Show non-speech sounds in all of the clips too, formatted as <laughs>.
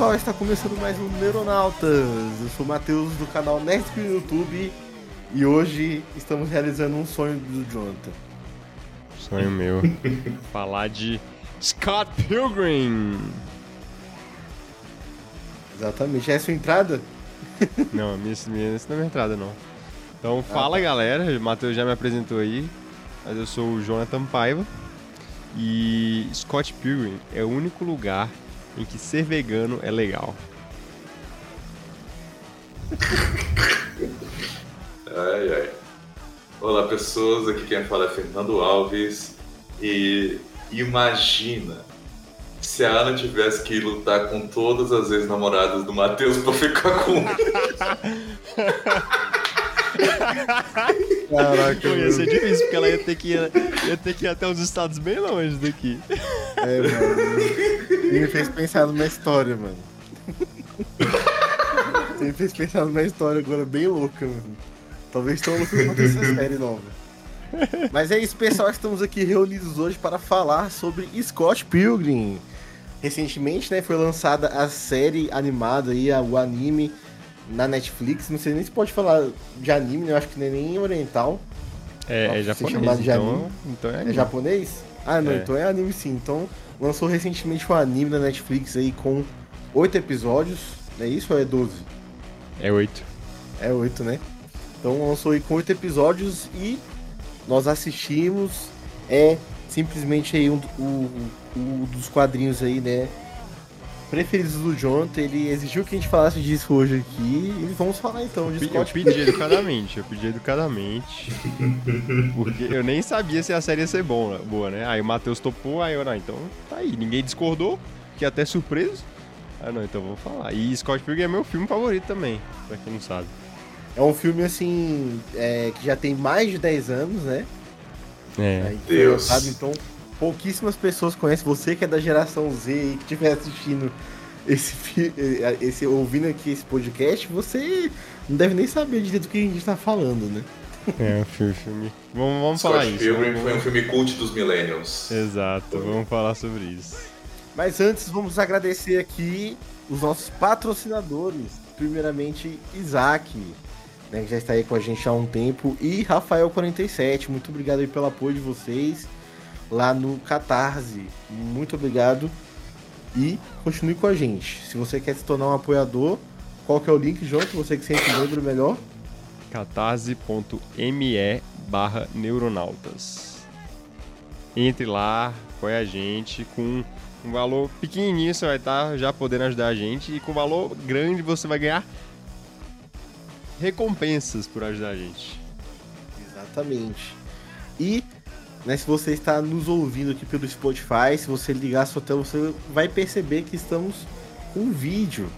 pessoal, está começando mais um Neuronautas. Eu sou o Matheus do canal Nerd no YouTube e hoje estamos realizando um sonho do Jonathan. Sonho meu. <laughs> Falar de Scott Pilgrim. Exatamente. É a sua entrada? <laughs> Não, minha, minha, essa não é minha entrada, não. Então, fala tá. galera, o Matheus já me apresentou aí, mas eu sou o Jonathan Paiva. E Scott Pilgrim é o único lugar em que ser vegano é legal. Ai, ai. Olá, pessoas. Aqui quem fala é Fernando Alves. E imagina se a Ana tivesse que lutar com todas as ex-namoradas do Matheus pra ficar com. Caraca, Pô, ia ser difícil, porque ela ia ter que ir, ia ter que ir até os estados bem longe daqui. É, mano. Ele me fez pensar numa história, mano. Ele me fez pensar numa história agora bem louca, mano. Talvez tão louca quanto essa <laughs> série nova. Mas é isso, pessoal. Estamos aqui reunidos hoje para falar sobre Scott Pilgrim. Recentemente, né, foi lançada a série animada aí, o anime na Netflix. Não sei nem se pode falar de anime, né? Eu acho que não é nem oriental. É, é japonês, então, então é É japonês? Ah, não, É. então é anime sim. Então lançou recentemente um anime na Netflix aí com oito episódios. É isso ou é 12? É oito. É oito, né? Então lançou aí com oito episódios e nós assistimos. É simplesmente aí um, o, o dos quadrinhos aí, né? Preferidos do Jonathan. Ele exigiu que a gente falasse disso hoje aqui. E vamos falar então de Eu Scott pedi educadamente, eu pedi educadamente. Porque eu nem sabia se a série ia ser bom, boa, né? Aí o Matheus topou, aí eu, não, então tá aí. Ninguém discordou, fiquei até surpreso. Ah, não, então vou falar. E Scott Pilgrim é meu filme favorito também, pra quem não sabe. É um filme assim é, que já tem mais de 10 anos, né? É. Aí foi Deus. lançado, então pouquíssimas pessoas conhecem. Você que é da geração Z e que estiver assistindo esse, eh, esse ouvindo aqui esse podcast, você não deve nem saber direito do que a gente tá falando, né? É, um filme, filme. Vamos, vamos falar Scott isso. Pilgrim vamos- foi um filme cult dos Millennials. Exato, vamos falar sobre isso. Mas antes vamos agradecer aqui os nossos patrocinadores. Primeiramente, Isaac, né, que já está aí com a gente há um tempo, e Rafael47. Muito obrigado aí pelo apoio de vocês lá no Catarse. Muito obrigado. E continue com a gente. Se você quer se tornar um apoiador, qual que é o link, Jonathan? Você que sempre lembra melhor. catarse.me barra neuronautas. Entre lá, apoia a gente com um valor pequenininho, você vai estar já podendo ajudar a gente e com valor grande você vai ganhar recompensas por ajudar a gente. Exatamente. E né, se você está nos ouvindo aqui pelo Spotify, se você ligar a sua tela, você vai perceber que estamos com vídeo.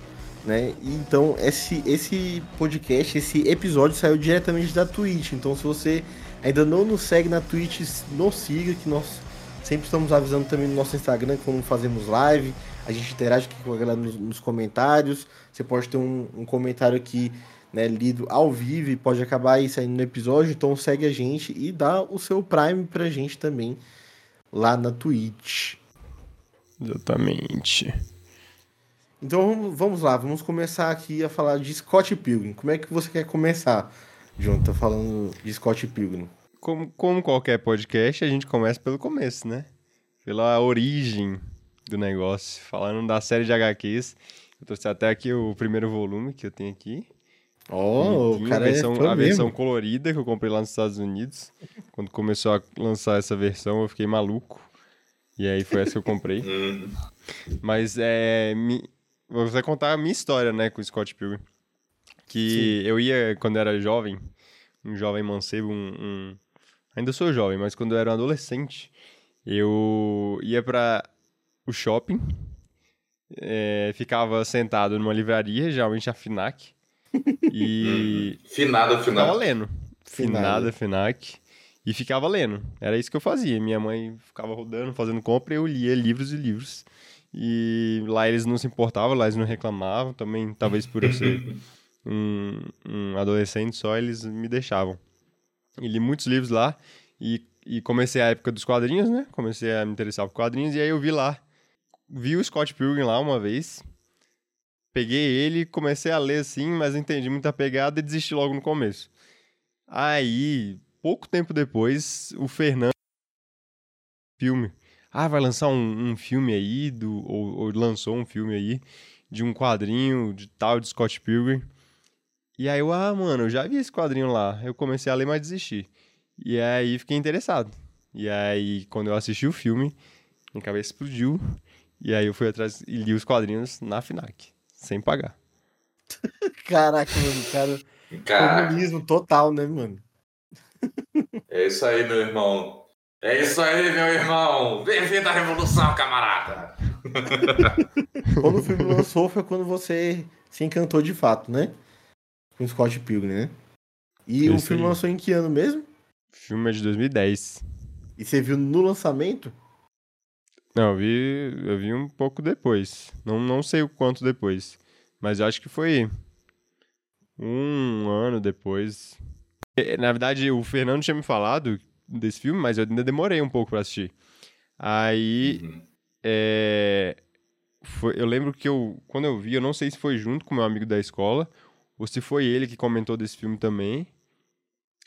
Né? Então, esse, esse podcast, esse episódio saiu diretamente da Twitch. Então, se você ainda não nos segue na Twitch, nos siga, que nós sempre estamos avisando também no nosso Instagram como fazemos live. A gente interage aqui com a galera nos, nos comentários. Você pode ter um, um comentário aqui né, lido ao vivo e pode acabar aí saindo no episódio. Então segue a gente e dá o seu Prime pra gente também lá na Twitch. Exatamente. Então vamos- lá, vamos começar aqui a falar de Scott Pilgrim. Como é que você quer começar, Jonathan, falando de Scott Pilgrim? Como, como qualquer podcast, a gente começa pelo começo, né? Pela origem do negócio. Falando da série de HQs. Eu trouxe até aqui o primeiro volume que eu tenho aqui. Ó, o Bonitinho, cara a versão, é a versão colorida que eu comprei lá nos Estados Unidos. Quando começou a lançar essa versão, eu fiquei maluco. E aí foi essa que eu comprei. <laughs> Hum, Mas é. Mi... Vou até contar a minha história, né, com o Scott Pilgrim. Que eu ia, quando era jovem, um jovem mancebo, um, um, Ainda sou jovem, mas quando eu era um adolescente, eu ia para o shopping, é, ficava sentado numa livraria, geralmente a FINAC, <laughs> e Finada, ficava finada. lendo. Finada. Finada, FINAC. E ficava lendo. Era isso que eu fazia. Minha mãe ficava rodando, fazendo compra, e eu lia livros e livros. E lá eles não se importavam, lá eles não reclamavam. Também, talvez por eu ser <laughs> um, um adolescente só, eles me deixavam. E li muitos livros lá. E, e comecei a época dos quadrinhos, né? Comecei a me interessar por quadrinhos. E aí eu vi lá. Vi o Scott Pilgrim lá uma vez. Peguei ele, comecei a ler assim, mas entendi muita pegada e desisti logo no começo. Aí, pouco tempo depois, o Fernando filme. Ah, vai lançar um, um filme aí do ou, ou lançou um filme aí de um quadrinho de tal de Scott Pilgrim. E aí eu, ah, mano, eu já vi esse quadrinho lá. Eu comecei a ler, mas desisti. E aí fiquei interessado. E aí, quando eu assisti o filme, minha cabeça explodiu. E aí eu fui atrás e li os quadrinhos na FINAC, sem pagar. <laughs> Caraca, mano, cara. Caraca, Comunismo total, né, mano? é isso aí, meu irmão. É isso aí, meu irmão. Bem-vindo à Revolução, camarada. <laughs> Quando o filme lançou foi quando você se encantou de fato, né? Com Scott Pilgrim, né? E o filme aí. lançou em que ano mesmo? O filme é de 2010. E você viu no lançamento? Não, eu vi, eu vi um pouco depois. Não, não sei o quanto depois. Mas eu acho que foi um ano depois. É, Na verdade, o Fernando tinha me falado desse filme, mas eu ainda demorei um pouco pra assistir. Aí, Uhum. é, foi- eu lembro que eu, quando eu vi, eu não sei se foi junto com meu amigo da escola, ou se foi ele que comentou desse filme também.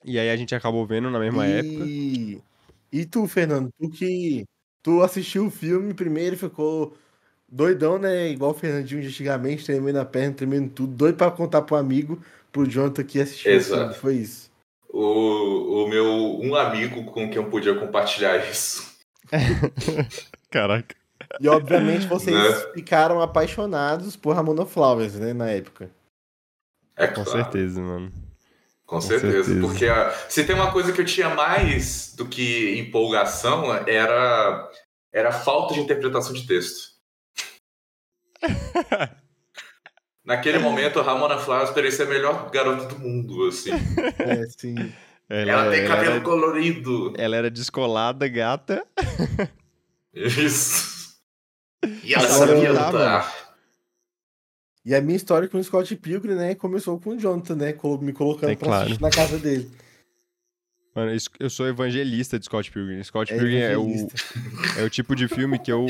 E aí a gente acabou vendo na mesma época. e... E tu, Fernando, tu que. Tu assistiu o filme primeiro e ficou doidão, né? Igual o Fernandinho de antigamente, tremendo a perna, tremendo tudo, doido pra contar pro amigo, pro Jonathan que assistiu o Exato. filme. Foi isso. O, o meu um amigo com quem eu podia compartilhar isso. <laughs> Caraca. E obviamente vocês Né? ficaram apaixonados por Ramona Flowers, né, na época. É Com claro. certeza, mano. Com Com certeza, certeza. porque ah, se tem uma coisa que eu tinha mais do que empolgação era era a falta de interpretação de texto. <laughs> Naquele momento, a Ramona Flowers parecia a melhor garota do mundo, assim. É, sim. Ela, Ela tem ela cabelo era- colorido. Ela era descolada, gata. Isso. E ela Agora, sabia tá, lutar. E a minha história com o Scott Pilgrim, né, começou com o Jonathan, né, me colocando É pra claro. assistir na casa dele. Mano, eu sou evangelista de Scott Pilgrim. Scott É Pilgrim é o, é o tipo de filme que eu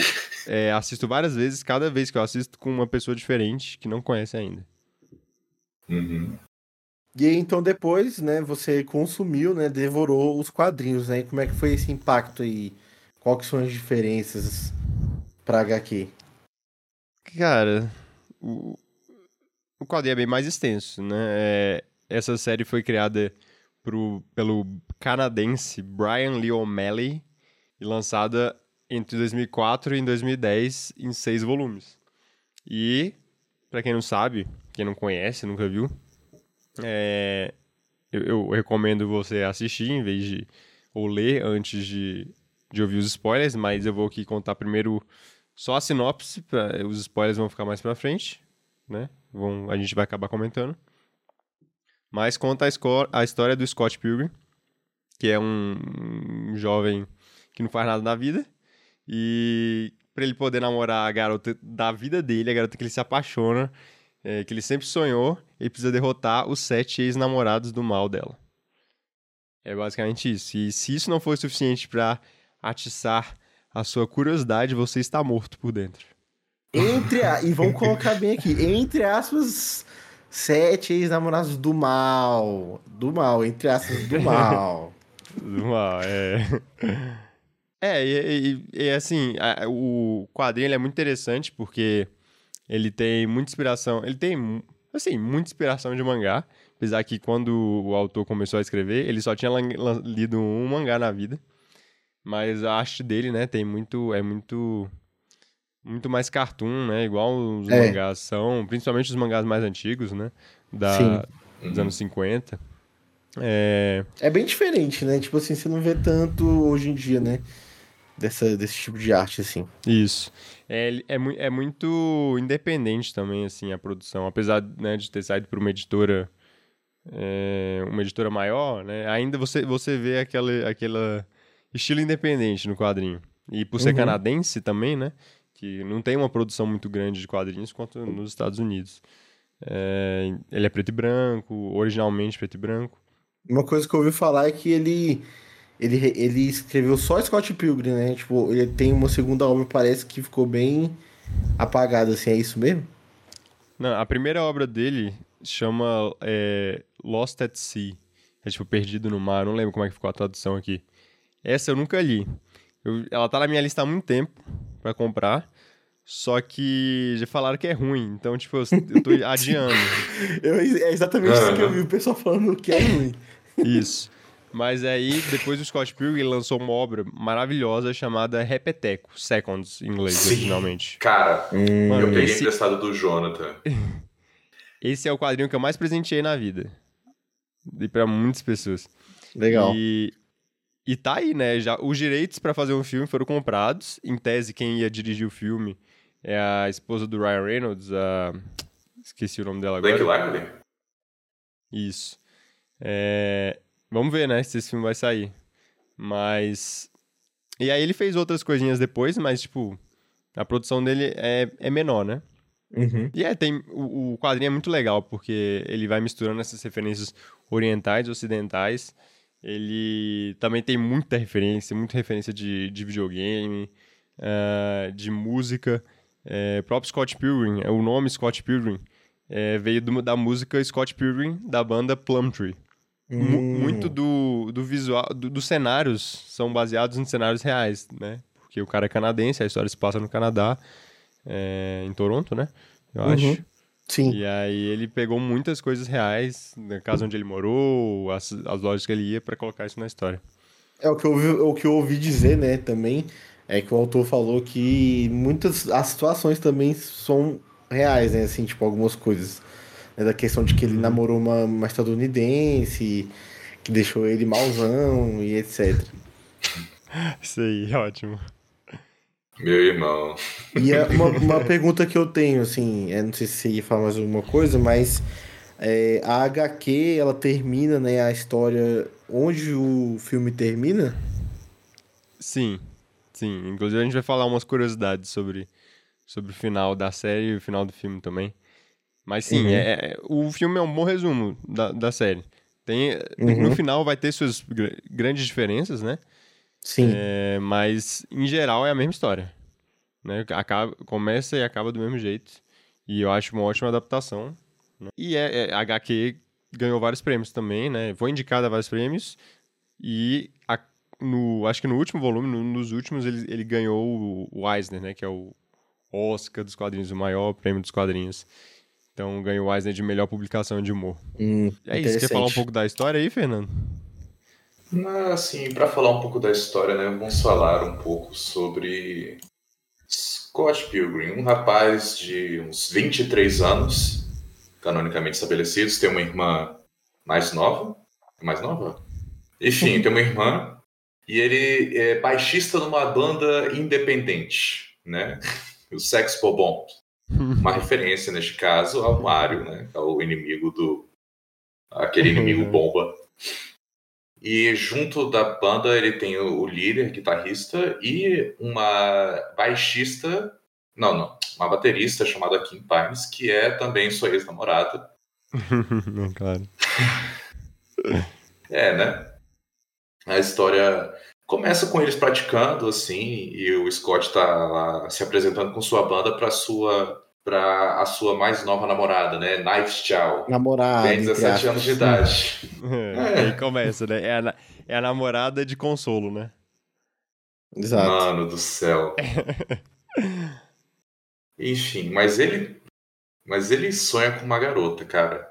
é, assisto várias vezes, cada vez que eu assisto com uma pessoa diferente que não conhece ainda. Uhum. E aí, então depois, né, você consumiu, né, devorou os quadrinhos, né? E como é que foi esse impacto aí? Qual que são as diferenças pra HQ? Cara, o, o quadrinho é bem mais extenso, né? É, essa série foi criada pro, pelo canadense Brian Lee O'Malley e lançada entre 2004 e 2010 em seis volumes. E, pra quem não sabe, quem não conhece, nunca viu, é, eu, eu recomendo você assistir em vez de ou ler antes de, de ouvir os spoilers, mas eu vou aqui contar primeiro só a sinopse, pra, os spoilers vão ficar mais pra frente, né? Vão, a gente vai acabar comentando. Mas conta a, a história do Scott Pilgrim, que é um, um jovem que não faz nada na vida. E pra ele poder namorar a garota da vida dele, a garota que ele se apaixona, é, que ele sempre sonhou, ele precisa derrotar os sete ex-namorados do mal dela. É basicamente isso. E se isso não for suficiente pra atiçar a sua curiosidade, você está morto por dentro. Entre a... E vamos colocar bem aqui, entre aspas, sete ex-namorados do mal. Do mal, entre aspas, do mal. <laughs> Do mal, é. É, e, e- e, assim, a- o quadrinho é muito interessante porque ele tem muita inspiração. Ele tem, assim, muita inspiração de mangá. Apesar que quando o autor começou a escrever, ele só tinha lido um mangá na vida. Mas a arte dele, né, tem muito. É muito. Muito mais cartoon, né? Igual os É. mangás são, principalmente os mangás mais antigos, né? Da, Sim. dos anos 50. É, É bem diferente, né? Tipo assim, você não vê tanto hoje em dia, né? Dessa, desse tipo de arte, assim. Isso. É, é, é muito independente também, assim, a produção. Apesar né, de ter saído por uma editora, é, uma editora maior, né? Ainda você, você vê aquela, aquela estilo independente no quadrinho. E por ser Uhum. canadense também, né? Que não tem uma produção muito grande de quadrinhos quanto nos Estados Unidos. É, ele é preto e branco, originalmente preto e branco. Uma coisa que eu ouvi falar é que ele, ele, ele escreveu só Scott Pilgrim, né? Tipo, ele tem uma segunda obra, parece que ficou bem apagada, assim. É isso mesmo? Não, a primeira obra dele chama é, Lost at Sea. É tipo Perdido no Mar, não lembro como é que ficou a tradução aqui. Essa eu nunca li. Eu- ela tá na minha lista há muito tempo pra comprar. Só que já falaram que é ruim, então, tipo, eu, eu tô <laughs> adiando. Eu- é exatamente isso que eu vi o pessoal falando que é ruim. Isso. Mas aí, depois o Scott Pilgrim ele lançou uma obra maravilhosa chamada Repeteco, Seconds, em inglês, Sim. originalmente. Cara, Mano, eu peguei esse, emprestado do Jonathan. <laughs> esse é o quadrinho que eu mais presenteei na vida. Dei pra muitas pessoas. Legal. E, e tá aí, né? Já, os direitos pra fazer um filme foram comprados. Em tese, quem ia dirigir o filme é a esposa do Ryan Reynolds, a... esqueci o nome dela agora. Blake Lively? Isso. É, Vamos ver, né, se esse filme vai sair. Mas. E aí ele fez outras coisinhas depois, mas, tipo, a produção dele é, é menor, né? Uhum. E é, tem. O, o quadrinho é muito legal, porque ele vai misturando essas referências orientais e ocidentais. Ele também tem muita referência, muita referência de, de videogame, ah, de música. É, próprio Scott Pilgrim, o nome Scott Pilgrim é, veio do- da música Scott Pilgrim da banda Plumtree. Hum. Muito do, do visual, do- dos cenários são baseados em cenários reais, né? Porque o cara é canadense, a história se passa no Canadá, é, em Toronto, né? Eu Uhum. acho. Sim. E aí ele pegou muitas coisas reais, na casa onde ele morou, as, as lojas que ele ia, pra colocar isso na história. É o que eu ouvi, o que eu ouvi dizer, né, também, é que o autor falou que muitas as situações também são reais, né, assim, tipo, algumas coisas. Né, da questão de que ele namorou uma, uma estadunidense, que deixou ele mauzão e etc. <laughs> Isso aí, ótimo. Meu irmão. E é <laughs> uma, uma pergunta que eu tenho, assim, é, não sei se você ia falar mais alguma coisa, mas é, a HQ, ela termina, né, a história onde o filme termina? Sim, sim. Inclusive a gente vai falar umas curiosidades sobre, sobre o final da série e o final do filme também. Mas sim, Uhum. é, é- o filme é um bom resumo da, da série. Tem, No Uhum. final vai ter suas gr- grandes diferenças, né? Sim. É, mas, em geral, é a mesma história. Né? Acaba, começa e acaba do mesmo jeito. E eu acho uma ótima adaptação. né? E é, é, a HQ ganhou vários prêmios também, né? Foi indicada a vários prêmios. E a- no, acho que no último volume, no- nos últimos, ele, ele ganhou o, o Eisner, né? Que é o Oscar dos quadrinhos, o maior prêmio dos quadrinhos. Então ganhou o Eisner de melhor publicação de humor. Hum, É isso. Quer falar um pouco da história aí, Fernando? Assim, para falar um pouco da história, né, vamos falar um pouco sobre Scott Pilgrim, um rapaz de uns 23 anos, canonicamente estabelecidos, tem uma irmã mais nova, mais nova? Enfim, <laughs> tem uma irmã e ele é baixista numa banda independente, né? O Sex Bomb. Uma <laughs> referência neste caso ao Mario, né? Ao inimigo do aquele inimigo <laughs> bomba. E junto da banda ele tem o, líder, guitarrista e uma baixista, não, não, uma baterista chamada Kim Pines, que é também sua ex-namorada. <laughs> claro. <laughs> É, né? A história começa com eles praticando assim e o Scott tá lá se apresentando com sua banda para sua para a sua mais nova namorada, né? Knives Chow. Namorado. Tem entre 17 aspas. anos de idade. <laughs> É, Aí começa, né? É a, é a namorada de consolo, né? Exato. Mano do céu. <laughs> Enfim, mas ele. Mas ele sonha com uma garota, cara.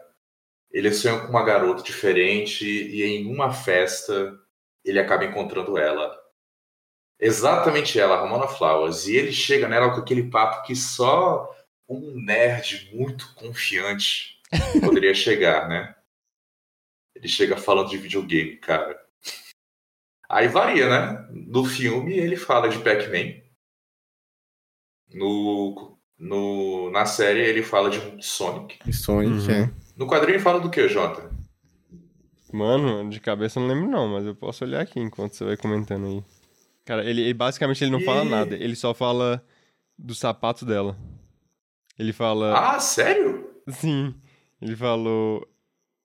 Ele sonha com uma garota diferente e em uma festa ele acaba encontrando ela. Exatamente ela, Ramona Flowers. E ele chega nela com aquele papo que só um nerd muito confiante poderia chegar, né? Ele chega falando de videogame, cara. Aí varia, né? No filme ele fala de Pac-Man. No, no, na série ele fala de Sonic. Sonic, Uhum. é. No quadrinho ele fala do que, Jota? Mano, de cabeça eu não lembro não, mas eu posso olhar aqui enquanto você vai comentando aí. Cara, ele, ele- basicamente ele não fala E- nada, ele só fala do sapato dela. Ele fala. Ah, sério? Sim. Ele falou.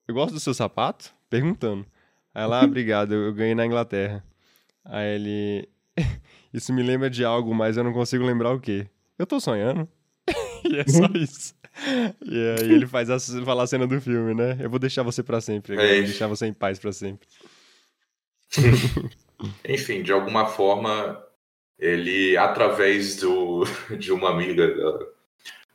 Eu gosto do seu sapato? Perguntando. Aí ela, ah, <laughs> obrigado, eu, eu ganhei na Inglaterra. Aí ele. <laughs> Isso me lembra de algo, mas eu não consigo lembrar o quê. Eu tô sonhando. <laughs> e é só isso. E aí ele faz a, fala a cena do filme, né? Eu vou deixar você pra sempre. agora, É vou deixar você em paz pra sempre. Enfim, de alguma forma, ele, através do, de uma amiga, da,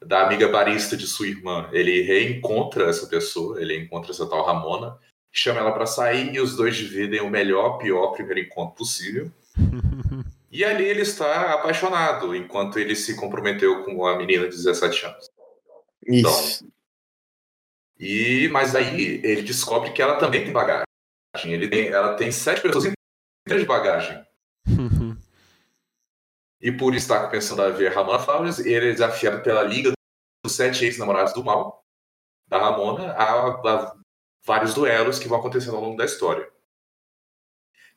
da amiga barista de sua irmã, ele reencontra essa pessoa, ele encontra essa tal Ramona, chama ela pra sair e os dois dividem o melhor, pior primeiro encontro possível. <laughs> E ali ele está apaixonado, enquanto ele se comprometeu com a menina de 17 anos. Isso. E mas aí ele descobre que ela também tem bagagem. Ele tem, ela tem sete pessoas inteiras de bagagem. <laughs> E por estar começando a ver Ramona Flowers, ele é desafiado pela Liga dos Sete Ex-Namorados do Mal, da Ramona, a, a vários duelos que vão acontecendo ao longo da história.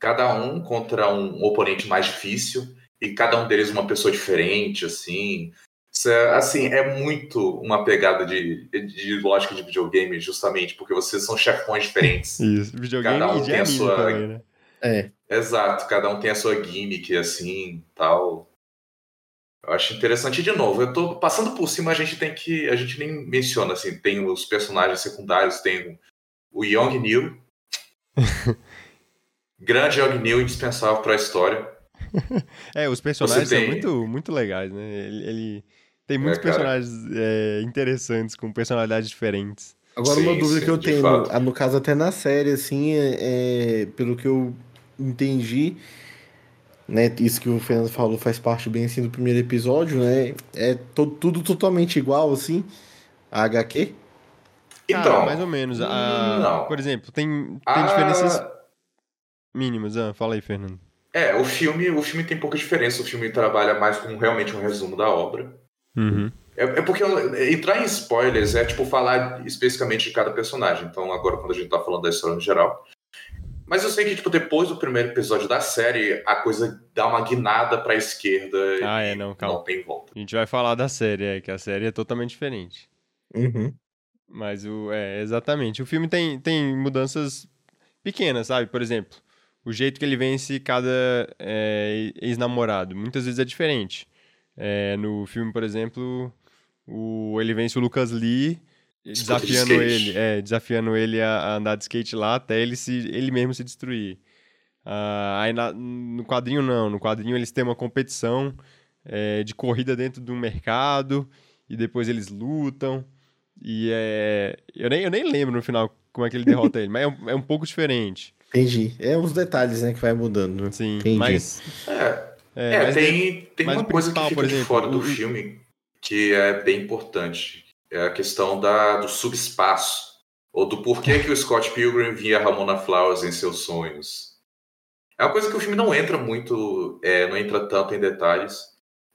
Cada um contra um oponente mais difícil, e cada um deles uma pessoa diferente, assim. Isso é, assim, é muito uma pegada de, de lógica de videogame, justamente, porque vocês são chefões diferentes. <laughs> Isso, videogame Cada um e tem a sua- também, né? É. Exato, cada um tem a sua gimmick, assim, tal. Eu acho interessante. E, de novo, eu tô passando por cima, a gente tem que. A gente nem menciona, assim, tem os personagens secundários, tem o Young Neil. <laughs> Grande Young Neil, indispensável pra história. <laughs> É, os personagens Você são tem- muito, muito legais, né? Ele, ele tem muitos É, personagens é, interessantes, com personalidades diferentes. Agora, uma Sim, dúvida sim, que eu tenho, fato. ah, no caso até na série, assim, é, é, pelo que eu entendi, né, isso que o Fernando falou faz parte bem assim do primeiro episódio, né, é to- tudo totalmente igual, assim, a HQ. Cara, Então, mais ou menos. a- não. Por exemplo, tem, tem a- diferenças mínimas. Ah, fala aí, Fernando. É, o filme, o filme tem pouca diferença. O filme trabalha mais com realmente um resumo da obra. Uhum. É, é porque entrar em spoilers é tipo falar especificamente de cada personagem. Então, agora, quando a gente tá falando da história no geral. Mas eu sei que, tipo, depois do primeiro episódio da série, a coisa dá uma guinada pra esquerda Ah, e é, não, calma. não tem volta. A gente vai falar da série, é, que a série é totalmente diferente. Uhum. Mas o. É, exatamente. O filme tem, tem mudanças pequenas, sabe? Por exemplo, o jeito que ele vence cada é, ex-namorado. Muitas vezes é diferente. É, no filme, por exemplo, o, ele vence o Lucas Lee De desafiando skate. ele, é, desafiando ele a, a andar de skate lá até ele, se, ele mesmo se destruir. Ah, aí na- no quadrinho não, no quadrinho eles têm uma competição é, de corrida dentro do mercado e depois eles lutam. E é. Eu nem, eu nem lembro no final como é que ele derrota ele, mas é um, é um pouco diferente. Entendi. É uns detalhes, né, que vai mudando. né? Sim, Entendi. mas. É, É, é, mas tem, tem mas uma coisa que fica por de exemplo, fora do o- filme que é bem importante. É a questão da, do subespaço. Ou do porquê que o <laughs> Scott Pilgrim via Ramona Flowers em seus sonhos. É uma coisa que o filme não entra muito, é, não entra tanto em detalhes,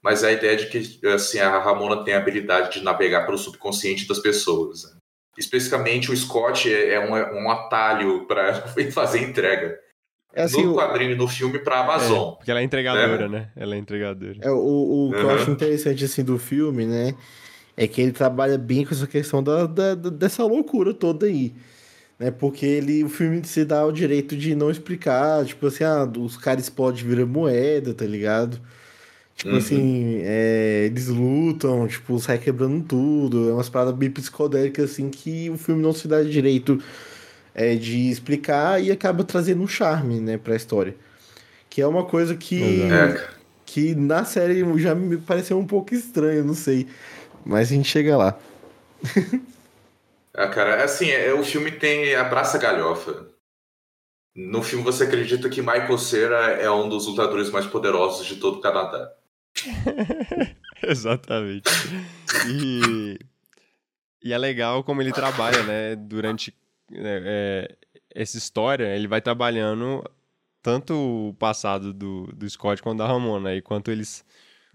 mas é a ideia de que assim, a Ramona tem a habilidade de navegar pelo subconsciente das pessoas. né? Especificamente o Scott é, é um, um atalho para <laughs> fazer entrega. É assim, no quadrinho e no filme para Amazon. É, porque ela é entregadora, né? Ela é entregadora. é, o, o que eu acho interessante, assim, do filme, né, é que ele trabalha bem com essa questão da, da- da- dessa loucura toda aí. Né, porque ele, o filme se dá o direito de não explicar, tipo assim, ah, os caras podem virar moeda, tá ligado? Tipo Uhum. assim, é, eles lutam, tipo, sai quebrando tudo, é umas paradas bem psicodélicas, assim, que o filme não se dá direito é, de explicar e acaba trazendo um charme, né, pra história. Que é uma coisa que. É, que na série já me pareceu um pouco estranho, não sei. Mas a gente chega lá. É, cara, assim, é, o filme tem abraça galhofa. No filme você acredita que Michael Cera é um dos lutadores mais poderosos de todo o Canadá. <laughs> Exatamente. E, e é legal como ele trabalha, né? Durante é, é, essa história, ele vai trabalhando tanto o passado do, do Scott quanto da Ramona, e quanto eles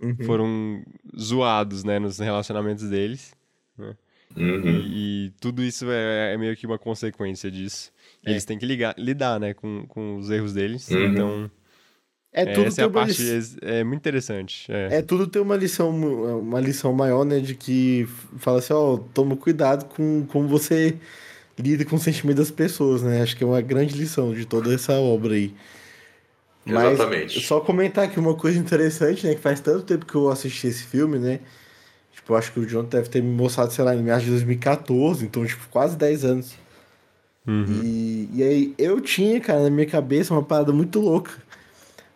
Uhum. foram zoados, né, nos relacionamentos deles. né? Uhum. E, e tudo isso é, é meio que uma consequência disso. E É. Eles têm que ligar, lidar, né, com, com os erros deles. Uhum. Então, É tudo essa é a uma parte lição- é, é muito interessante. É. É tudo tem uma lição, uma lição maior, né? De que fala assim, ó, toma cuidado com como você lida com o sentimento das pessoas, né? Acho que é uma grande lição de toda essa obra aí. Mas Exatamente. só comentar aqui uma coisa interessante, né? Que faz tanto tempo que eu assisti esse filme, né? Tipo, eu acho que o John deve ter me mostrado, sei lá, em meados de 2014, então, tipo, quase 10 anos. Uhum. E, e aí eu tinha, cara, na minha cabeça uma parada muito louca.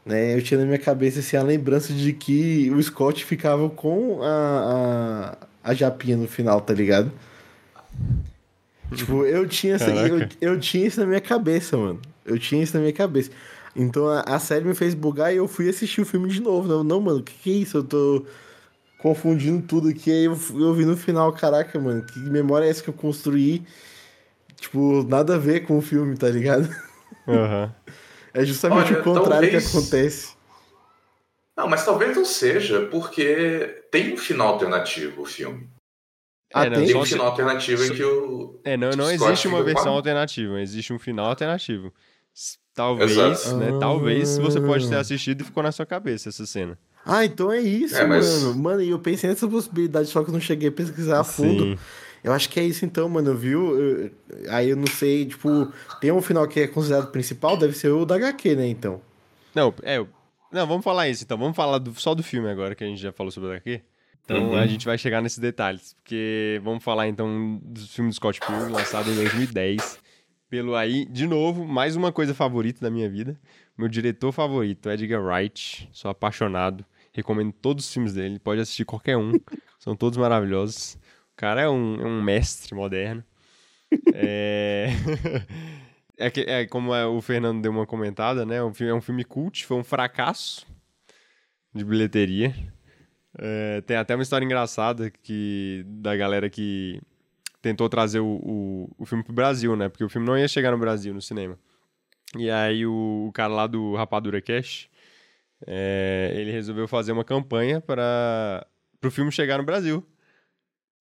Né? Eu tinha na minha cabeça assim, a lembrança de que o Scott ficava com a, a, a Japinha no final, tá ligado? Tipo, eu tinha, essa, eu, eu tinha isso na minha cabeça, mano. Eu tinha isso na minha cabeça. Então a, a série me fez bugar e eu fui assistir o filme de novo. Não, não mano, o que, que é isso? Eu tô confundindo tudo aqui. Aí eu, eu vi no final, caraca, mano, que memória é essa que eu construí? Tipo, nada a ver com o filme, tá ligado? Aham. <laughs> É justamente Olha, o contrário talvez- que acontece. Não, mas talvez não seja, porque tem um final alternativo o filme. Ah, É, não, tem? Um se- final alternativo em que o. É, não, não Scott existe uma versão alternativa, existe um final alternativo. Talvez, Exato. né? Talvez você pode ter Ah. assistido e ficou na sua cabeça essa cena. Ah, então é isso, É, mas- mano. Mano, e eu pensei nessa possibilidade, só que eu não cheguei a pesquisar a fundo. Sim. Eu acho que é isso então, mano, viu? Eu- aí eu não sei, tipo, tem um final que é considerado principal, deve ser o da HQ, né, então. Não, é. Não, vamos falar isso então. Vamos falar do- só do filme agora, que a gente já falou sobre aqui. Então Uhum. a gente vai chegar nesses detalhes. Porque vamos falar então do filme do Scott Pilgrim, lançado em 2010. Pelo aí, de novo, mais uma coisa favorita da minha vida. Meu diretor favorito, Edgar Wright. Sou apaixonado. Recomendo todos os filmes dele. Pode assistir qualquer um. <laughs> São todos maravilhosos. O cara é um, é um mestre moderno. <laughs> É... <laughs> é, que- é como é, o Fernando deu uma comentada, né? O filme é um filme cult, foi um fracasso de bilheteria. É, tem até uma história engraçada que da galera que tentou trazer o, o, o filme pro Brasil, né? Porque o filme não ia chegar no Brasil, no cinema. E aí o, o cara lá do Rapadura Cash, é, ele resolveu fazer uma campanha para o filme chegar no Brasil.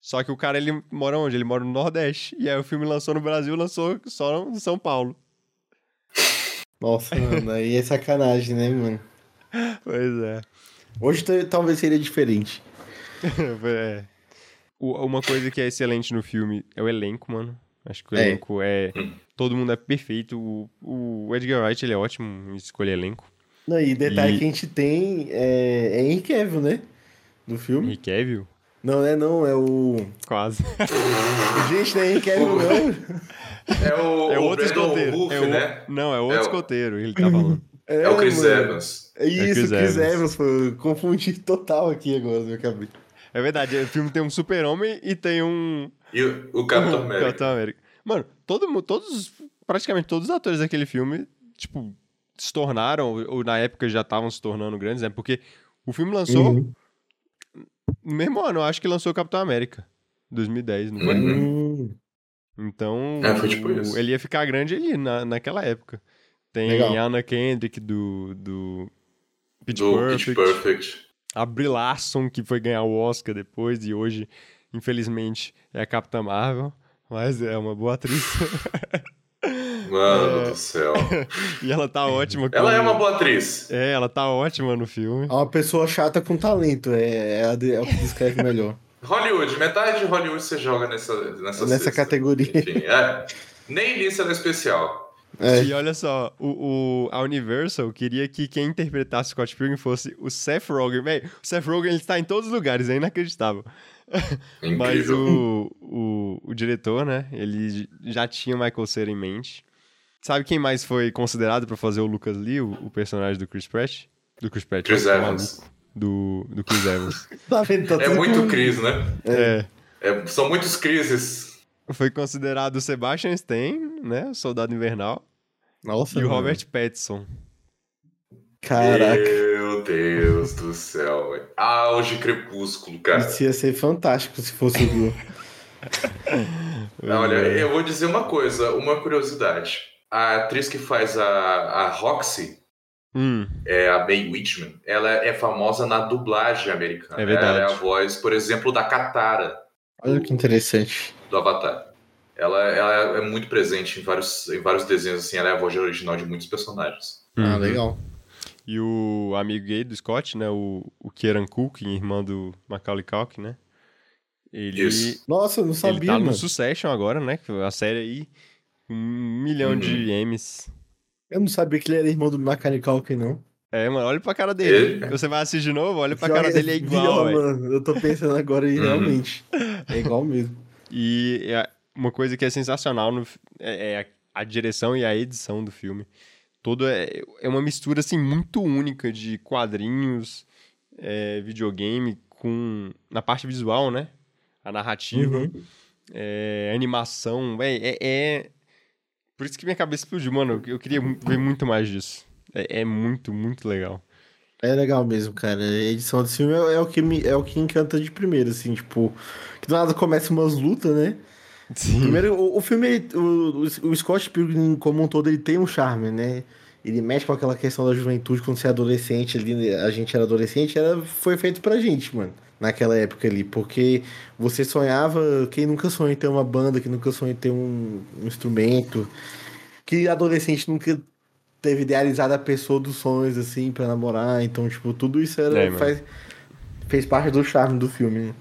Só que o cara, ele mora onde? Ele mora no Nordeste. E aí o filme lançou no Brasil, lançou só em São Paulo. Nossa, mano, aí é sacanagem, né, mano? <laughs> Pois é. Hoje talvez seria diferente. <laughs> É. O- Uma coisa que é excelente no filme é o elenco, mano. Acho que o É. elenco é. Todo mundo é perfeito. O, o Edgar Wright ele é ótimo em escolher elenco. Não, e detalhe E- que a gente tem é, é Henry Cavill, né? Do filme. Henry Cavill? Não, é não, é o... Quase. <laughs> Gente, não é Henry Cavill, não. É o, É o outro Brandon escoteiro. Wolf, é o- né? Não, é outro É o- escoteiro, ele tá falando. É o Chris mano. Evans. É isso, Chris Chris, Evans. Evans. pô. Confundi total aqui agora na minha cabeça. É verdade, o filme tem um super-homem e tem um. E o, o Capitão um <laughs> América. Capitão América. Mano, todo, todos. Praticamente todos os atores daquele filme, tipo, se tornaram, ou, na época já estavam se tornando grandes, né? Porque o filme lançou Uhum. no mesmo ano, eu acho que lançou o Capitão América. 2010, não foi? Uhum. Hum, Então, É, foi tipo o- isso. ele ia ficar grande ali na, naquela época. Tem Legal. a Anna Kendrick do, do Pitch Do Perfect. Pitch Perfect. A Brie Larson, que foi ganhar o Oscar depois e hoje, infelizmente, é a Capitã Marvel. Mas é uma boa atriz. <laughs> Mano É. do céu. <laughs> e ela tá ótima. Ela é uma boa atriz. É, ela tá ótima no filme. É uma pessoa chata com talento, é, é, a de- é o que descreve melhor. <laughs> Hollywood, metade de Hollywood você joga nessa, nessa, Nessa cesta. categoria. Enfim, é. Nem nisso ela é especial. É. E olha só, o, o- a Universal queria que quem interpretasse Scott Pilgrim fosse o Seth Rogen. Véi, o Seth Rogen ele está em todos os lugares, é inacreditável. Incrível. Mas o, o, o diretor, né, ele já tinha o Michael Cera em mente. Sabe quem mais foi considerado pra fazer o Lucas Lee, o, o personagem do Chris Pratt? Do Chris Pratt. Chris ó, Evans. Do, do Chris Evans. <laughs> Tá vendo? Tá É muito com- Chris, né? é. É, são muitos crises. Foi considerado o Sebastian Stan, né, o Soldado Invernal, Nossa, e o mano. Robert Pattinson. Caraca, Meu Deus do céu. velho. Auge crepúsculo, cara. isso ia ser fantástico se fosse o Gu. <laughs> Olha, eu vou dizer uma coisa, uma curiosidade. A atriz que faz a, a Roxy, Hum, é a Mae Whitman, ela é famosa na dublagem americana. É verdade. Ela é a voz, por exemplo, da Katara, Olha que interessante. Do Avatar. Ela, ela é muito presente em vários, em vários desenhos, assim, ela é a voz original de muitos personagens. Ah, uhum. legal. E o amigo gay do Scott, né? O, o Kieran Culkin, irmão do Macaulay Culkin, né? Ele, Isso. Nossa, eu não ele sabia, tá no mano. Succession agora, né? que A série aí, com um milhão de Uhum. M's. Eu não sabia que ele era irmão do Macaulay Culkin, não. É, mano, olha pra cara dele. Ele? Você vai assistir de novo, olha pra Joga- cara dele, é igual, <laughs> mano. Eu tô pensando agora e Uhum. realmente. É igual mesmo. E é uma coisa que é sensacional no, é, é a, direção e a edição do filme. Todo é, é uma mistura assim muito única de quadrinhos, é, videogame com na parte visual, né? A narrativa, Uhum. é, animação, véi, é, é por isso que minha cabeça explodiu, mano. Eu queria mu- ver muito mais disso. É, é muito, muito legal. É legal mesmo, cara. A edição desse filme é, é o que me, é o que encanta de primeiro, assim, tipo. Que do nada começa umas lutas, né? Primeiro, o, o filme, o, o, o Scott Pilgrim como um todo, ele tem um charme, né? Ele mexe com aquela questão da juventude quando você é adolescente ali, né? a gente era adolescente, era, foi feito pra gente, mano. Naquela época ali, porque você sonhava, quem nunca sonhou em ter uma banda, quem nunca sonhou em ter um, um instrumento, que adolescente nunca teve idealizado a pessoa dos sonhos, assim, pra namorar, então, tipo, tudo isso era, É, faz, fez parte do charme do filme, né?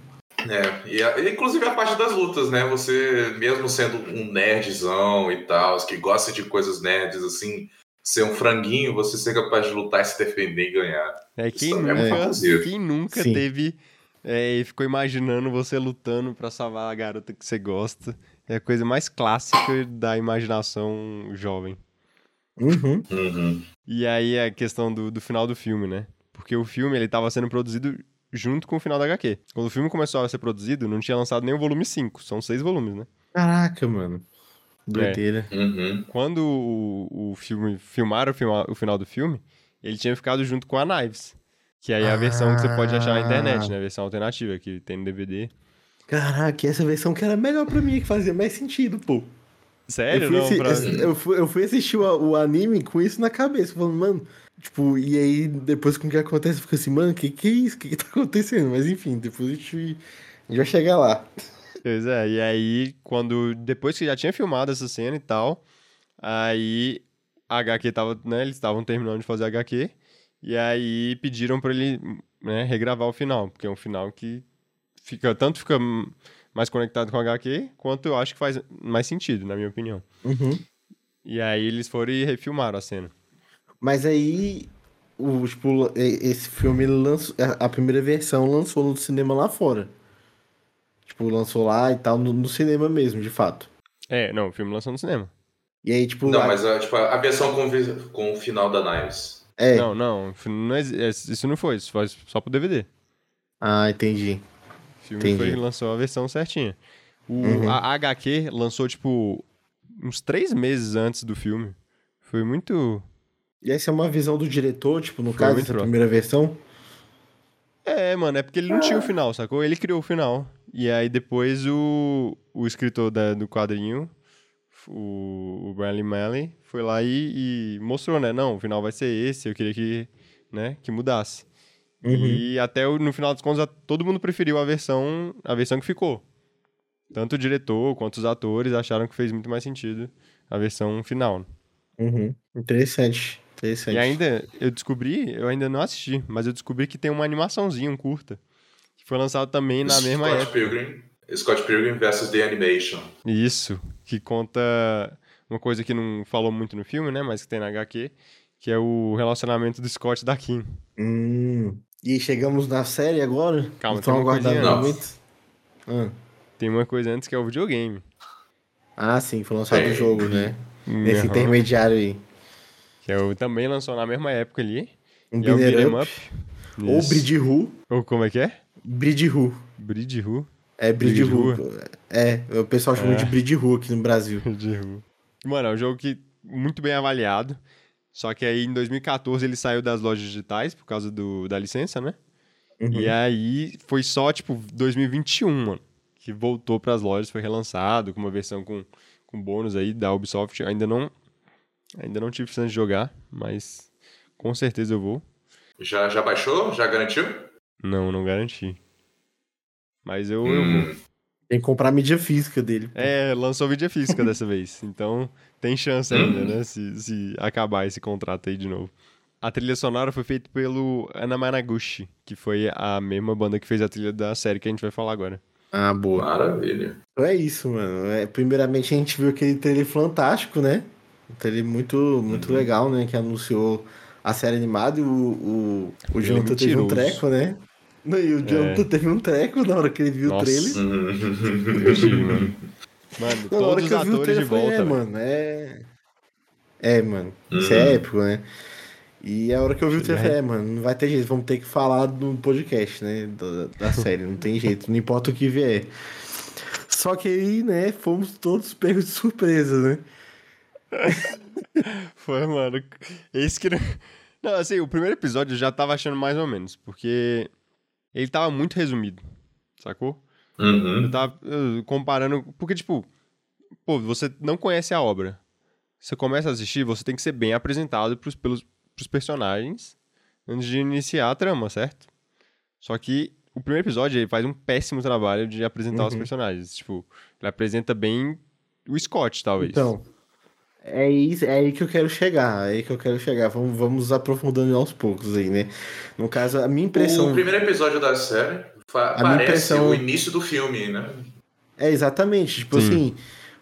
É, e a- inclusive a parte das lutas, né? Você, mesmo sendo um nerdzão e tal, que gosta de coisas nerds, assim, ser um franguinho, você ser capaz de lutar e se defender e ganhar. É, Isso quem é uma nunca, fantasia. quem nunca Sim. teve é, e ficou imaginando você lutando pra salvar a garota que você gosta. É a coisa mais clássica da imaginação jovem. Uhum. Uhum. E aí a questão do, do final do filme, né? Porque o filme ele tava sendo produzido junto com o final da HQ. Quando o filme começou a ser produzido, não tinha lançado nem o volume 5. São seis volumes, né? Caraca, mano. Doideira. Uhum. Quando o, o filme filmaram o, filma- o final do filme, ele tinha ficado junto com a Knives. Que aí é a versão que você pode achar na internet, né? A versão alternativa, que tem no DVD. Caraca, essa versão que era melhor pra mim, que fazia mais sentido, pô. Sério? eu, fui Não, assi- pra... eu, fui, eu fui assistir o, o anime com isso na cabeça, falando, mano, tipo, e aí depois com o que acontece, eu fico assim, mano, que que é isso? O que que tá <laughs> acontecendo? Mas enfim, depois a gente, a gente vai chegar lá. Pois é, e aí, quando. Depois que já tinha filmado essa cena e tal, aí a HQ tava, né? Eles estavam terminando de fazer a HQ. E aí pediram pra ele né, regravar o final, porque é um final que fica. Tanto fica mais conectado com a HQ, quanto eu acho que faz mais sentido, na minha opinião. Uhum. E aí eles foram e refilmaram a cena. Mas aí, o, tipo, esse filme lançou, a primeira versão lançou no cinema lá fora. Tipo, lançou lá e tal, no, no cinema mesmo, de fato. É, não, o filme lançou no cinema. E aí, tipo, Não, a- mas a, tipo, a versão com, com o final da Knives. é. Não, não, não é- isso não foi, isso foi só pro DVD. Ah, entendi. O filme Entendi. foi lançou a versão certinha. O, Uhum. A HQ lançou, tipo, uns três meses antes do filme. Foi muito. E essa é uma visão do diretor, tipo, no Foi caso, essa primeira versão? É, mano, é porque ele não tinha o final, sacou? Ele criou o final. E aí depois o, o escritor da- do quadrinho, o, o Brian Lee Malley, foi lá e, e mostrou, né? Não, o final vai ser esse, eu queria que, né, que mudasse. Uhum. E até no final das contas, a- todo mundo preferiu a versão, a versão que ficou. Tanto o diretor quanto os atores acharam que fez muito mais sentido a versão final. Uhum. Interessante. Interessante. E ainda, eu descobri, eu ainda não assisti, mas eu descobri que tem uma animaçãozinha, um curta, que foi lançado também na mesma Scott época. Pilgrim. Scott Pilgrim versus The Animation. Isso, que conta uma coisa que não falou muito no filme, né, mas que tem na HQ, que é o relacionamento do Scott e da Kim. Hum. E chegamos na série agora? Calma, então tem uma aguardando coisinha o antes. momento. Ah. Tem uma coisa antes que é o videogame. Ah, sim, foi lançado o Tem. jogo, né? Nesse Aham. intermediário aí. Que é o, também lançou na mesma época ali. Um é o beat'em up. Up. Ou Isso. Bridge Who. Ou como é que é? Bridge Who. Bridge Who. É, Bridge Briga de Who. É, o pessoal chama É. de Bridge Who aqui no Brasil. <laughs> rua. Mano, é um jogo que muito bem avaliado. Só que aí em 2014 ele saiu das lojas digitais por causa do, da licença, né? Uhum. E aí foi só, tipo, 2021, mano, que voltou para as lojas, foi relançado com uma versão com, com bônus aí da Ubisoft. Ainda não ainda não tive chance de jogar, mas com certeza eu vou. Já, já baixou? Já garantiu? Não, não garanti. Mas eu, Hum. eu vou. Tem que comprar a mídia física dele. É, lançou mídia física dessa <laughs> vez. Então tem chance ainda, né? Se, se acabar esse contrato aí de novo. A trilha sonora foi feita pelo Anamanaguchi, que foi a mesma banda que fez a trilha da série que a gente vai falar agora. Ah, boa. Maravilha. Então é isso, mano. É, primeiramente a gente viu aquele trailer fantástico, né? Um trailer muito, muito legal, né? Que anunciou a série animada e o, o, o é Jonathan teve um treco, né? Não, E o Jonathan teve um treco na hora que ele viu Nossa. o trailer. Eu tive, mano. Mano, Na hora que os eu vi o de trailer, falei, volta, é, velho. mano, é. É, mano. Isso Uhum. é épico, né? E a hora que eu vi o trailer, eu É. falei, é, mano, não vai ter jeito, vamos ter que falar no podcast, né? Da, da <laughs> série, não tem jeito, não importa o que vier. Só que aí, né, fomos todos pegos de surpresa, né? <laughs> Foi, mano. Esse que. não- Não, assim, o primeiro episódio eu já tava achando mais ou menos, porque ele tava muito resumido, sacou? Uhum. Eu tava uh, comparando. Porque, tipo, pô, você não conhece a obra. Você começa a assistir, você tem que ser bem apresentado pros, pelos, pros personagens antes de iniciar a trama, certo? Só que o primeiro episódio ele faz um péssimo trabalho de apresentar os Uhum. personagens. Tipo, ele apresenta bem o Scott, talvez. Então, é, isso, é aí que eu quero chegar, é aí que eu quero chegar. Vamos, vamos aprofundando aos poucos aí, né? No caso, a minha impressão. O primeiro episódio da série parece impressão- o início do filme, né? É, exatamente. Tipo Sim. assim,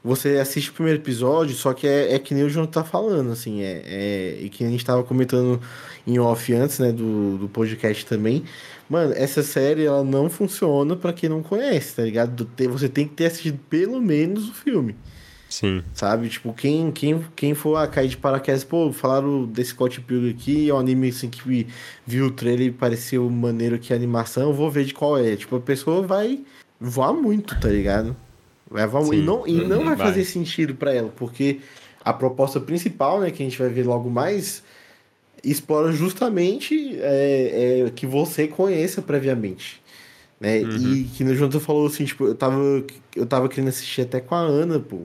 você assiste o primeiro episódio, só que é, é que nem o João tá falando, assim, é, é. E que a gente tava comentando em off antes, né, do, do podcast também. Mano, essa série, ela não funciona pra quem não conhece, tá ligado? Você tem que ter assistido pelo menos o filme. Sim. Sabe? Tipo, quem, quem, quem for a cair de paraquedas, pô, falaram desse Scott Pilgrim aqui, é um anime assim que viu o trailer e pareceu maneiro que a animação, vou ver de qual é. Tipo, a pessoa vai voar muito, tá ligado? Vai voar muito. E não, e não vai vai. fazer sentido pra ela, porque a proposta principal, né, que a gente vai ver logo mais, explora justamente é, é, que você conheça previamente. Né? Uhum. E que no Jonathan falou assim, tipo, eu tava, eu tava querendo assistir até com a Ana, pô.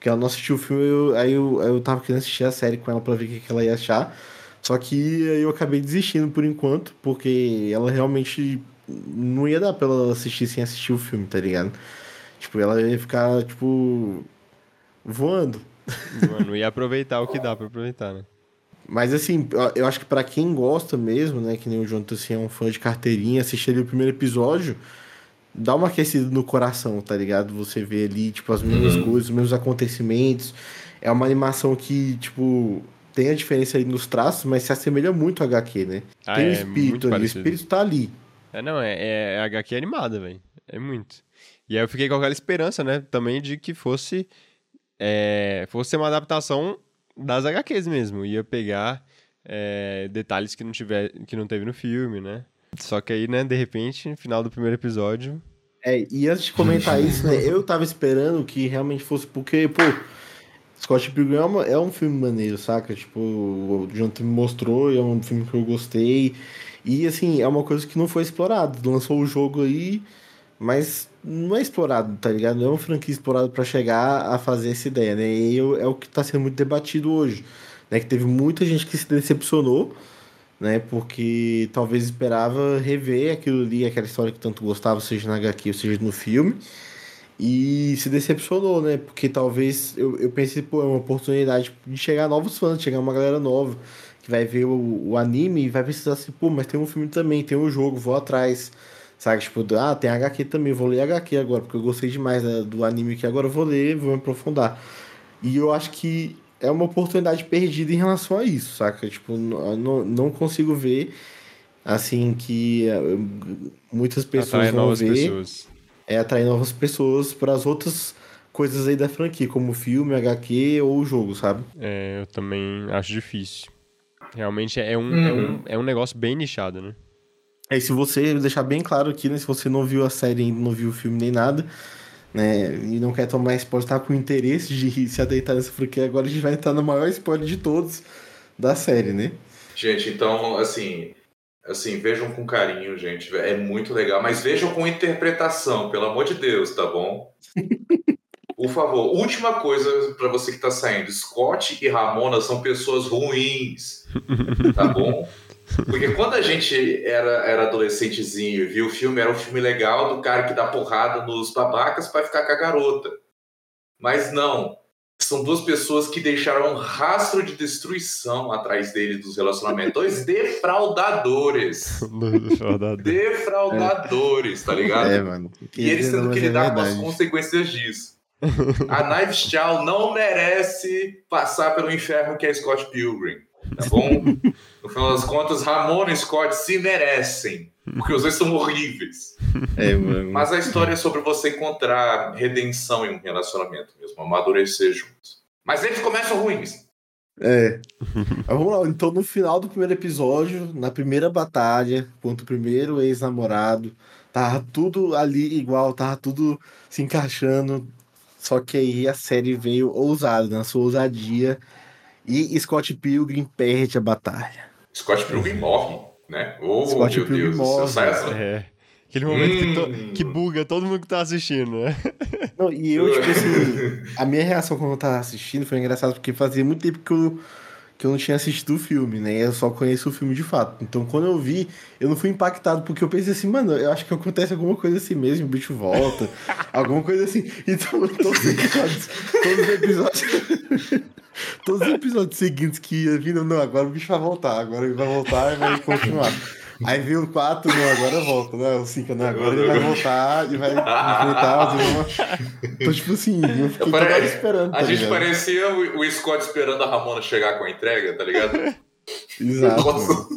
Porque ela não assistiu o filme, eu- aí, eu, aí eu tava querendo assistir a série com ela pra ver o que, que ela ia achar. Só que aí eu acabei desistindo por enquanto, porque ela realmente não ia dar pra ela assistir sem assistir o filme, tá ligado? Tipo, ela ia ficar, tipo, voando. Mano, e aproveitar o que dá pra aproveitar, né? Mas assim, eu- acho que pra quem gosta mesmo, né, que nem o Jonathan assim, é um fã de carteirinha, assistir ali o primeiro episódio, dá uma aquecida no coração, tá ligado? Você vê ali, tipo, as mesmas Uhum. coisas, os mesmos acontecimentos. É uma animação que, tipo, tem a diferença ali nos traços, mas se assemelha muito ao HQ, né? Ah, tem o é espírito muito ali, o espírito tá ali. É, não, é, é, é HQ animada, velho. É muito. E aí eu fiquei com aquela esperança, né, também de que fosse, é, fosse uma adaptação das HQs mesmo. Ia pegar é, detalhes que não, tiver, que não teve no filme, né? Só que aí, né, de repente, no final do primeiro episódio... É, e antes de comentar <laughs> isso, né, eu tava esperando que realmente fosse porque, pô, Scott Pilgrim é, uma- é um filme maneiro, saca? Tipo, o Jonathan me mostrou, e é um filme que eu gostei. E, assim, é uma coisa que não foi explorada. Lançou o jogo aí, mas não é explorado, tá ligado? Não é uma franquia explorada pra chegar a fazer essa ideia, né? E é o que tá sendo muito debatido hoje, né? Que teve muita gente que se decepcionou, né? Porque talvez esperava rever aquilo ali, aquela história que tanto gostava, seja na HQ seja no filme. E se decepcionou, né? Porque talvez eu, eu pensei, pô, é uma oportunidade de chegar novos fãs, chegar uma galera nova que vai ver o, o anime e vai precisar assim, pô, mas tem um filme também, tem um jogo, vou atrás. Sabe? Tipo, ah, tem HQ também, vou ler HQ agora, porque eu gostei demais né, do anime que agora eu vou ler, vou me aprofundar. E eu acho que é uma oportunidade perdida em relação a isso, saca? Tipo, não, não consigo ver, assim, que eh, muitas pessoas atrai vão novas ver pessoas. é atrair novas pessoas para as outras coisas aí da franquia, como filme, HQ ou jogo, sabe? É, eu também acho difícil. Realmente é um, é, um, é um negócio bem nichado, né? Aí se você deixar bem claro aqui, né, se você não viu a série ainda, não viu o filme nem nada, né, e não quer tomar spoiler, tá com interesse de <laughs> se adeitar nessa franquia, agora a gente vai entrar no maior spoiler de todos da série, né? Gente, então, assim, Assim, vejam com carinho, gente. É muito legal. Mas vejam com interpretação, pelo amor de Deus, tá bom? <laughs> Por favor, última coisa para você que tá saindo. Scott e Ramona são pessoas ruins, tá bom? <laughs> Porque quando a gente era, era adolescentezinho e viu o filme, era um filme legal do cara que dá porrada nos babacas para ficar com a garota. Mas não. São duas pessoas que deixaram um rastro de destruição atrás deles dos relacionamentos. <laughs> <laughs> Dois defraudadores. defraudadores, tá ligado? É, mano. E eles tendo que é lidar com as consequências disso. A Knives Chow não merece passar pelo inferno que é Scott Pilgrim. Tá bom? <laughs> No final das contas, Ramona e Scott se merecem. Porque os dois são horríveis. É. Mas a história é sobre você encontrar redenção em um relacionamento mesmo, amadurecer juntos. Mas eles começam ruins. É. Mas vamos lá, então no final do primeiro episódio, na primeira batalha contra o primeiro ex-namorado, tava tudo ali igual, tava tudo se encaixando. Só que aí a série veio ousada, na sua ousadia, e Scott Pilgrim perde a batalha. Scott Pilgrim morre, né? Oh, Scott meu Pilgrim Deus. morre. sai essa- É. Aquele momento que, to- Hum. que buga todo mundo que tá assistindo, né? Não, e eu, tipo <laughs> assim, a minha reação quando eu tava assistindo foi engraçado porque fazia muito tempo que eu, que eu não tinha assistido o filme, né? Eu só conheço o filme de fato. Então quando eu vi, eu não fui impactado porque eu pensei assim, mano, eu acho que acontece alguma coisa assim mesmo, o bicho volta, <laughs> alguma coisa assim. Então <laughs> todos os episódios, todos os episódios. <laughs> Todos os episódios seguintes que ia vindo, não, agora o bicho vai voltar, agora ele vai voltar e vai continuar. Aí veio o 4, não, agora volta, né? O 5, não, agora ele vai voltar e vai enfrentar os irmãos. Então, tipo assim, eu fiquei toda hora esperando. A tá gente ligado? parecia o, o Scott esperando a Ramona chegar com a entrega, tá ligado? Exato.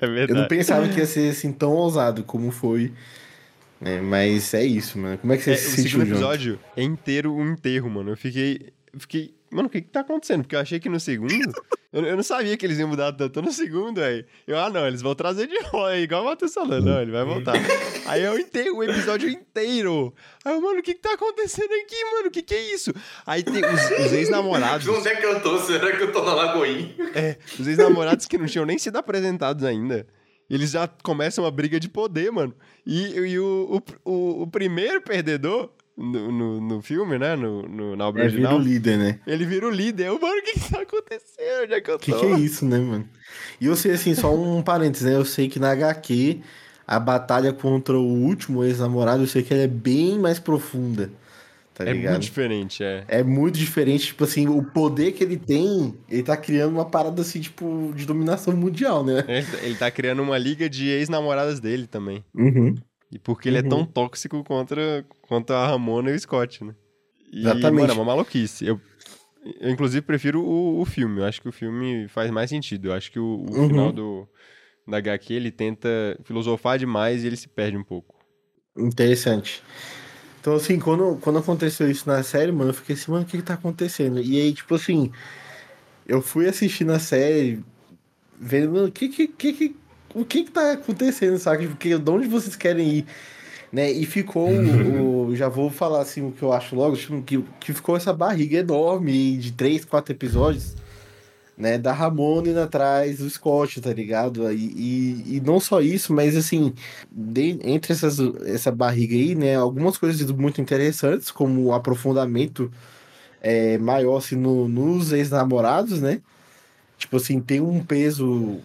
É Eu não verdade. pensava que ia ser assim tão ousado como foi. né? mas é isso, mano. Como é que você É, se o sentiu, segundo João? episódio é inteiro um enterro, mano. Eu fiquei. eu fiquei. Mano, o que que tá acontecendo? Porque eu achei que no segundo. Eu, eu não sabia que eles iam mudar tanto no segundo, aí. Eu, ah, não, eles vão trazer de volta. é Igual o Matheus falando, não, ele vai voltar. <laughs> aí eu enterro o episódio inteiro. Aí eu, mano, o que que tá acontecendo aqui, mano? O que que é isso? Aí tem os, os ex-namorados. Onde é que eu tô? Será que eu tô na Lagoinha? É, os ex-namorados que não tinham nem sido apresentados ainda. Eles já começam uma briga de poder, mano. E, e o, o, o, o primeiro perdedor no, no, no filme, né? No, no, na obra É, vira original, o líder, né? ele vira o líder. Eu, mano, o que que tá acontecendo? Onde é que eu O que, tô? que é isso, né, mano? E eu sei, assim, só um parênteses, né? Eu sei que na HQ, a batalha contra o último ex-namorado, eu sei que ela é bem mais profunda. Tá É ligado? muito diferente, é. É muito diferente, tipo assim, o poder que ele tem, ele tá criando uma parada assim, tipo, de dominação mundial, né? Ele, tá- ele tá criando uma liga de ex-namoradas dele também. Uhum. E porque ele é Uhum. tão tóxico contra, contra a Ramona e o Scott, né? E, Exatamente. mano, é uma maluquice. Eu, eu inclusive, prefiro o, o filme. Eu acho que o filme faz mais sentido. Eu acho que o, o Uhum. final do, da HQ, ele tenta filosofar demais e ele se perde um pouco. Interessante. Então, assim, quando, quando aconteceu isso na série, mano, eu fiquei assim, mano, o que que tá acontecendo? E aí, tipo assim, eu fui assistir a série, vendo, mano, o que que, que, que, o que que tá acontecendo, sabe? Porque de onde vocês querem ir? Né? E ficou, o- já vou falar assim o que eu acho logo, tipo, que, que ficou essa barriga enorme de três, quatro episódios, né? Da Ramona indo atrás do Scott, tá ligado? E, e, e não só isso, mas assim, de- entre essas, essa barriga aí, né, algumas coisas muito interessantes, como o aprofundamento é, maior assim, no- nos ex-namorados, né? Tipo assim, tem um peso.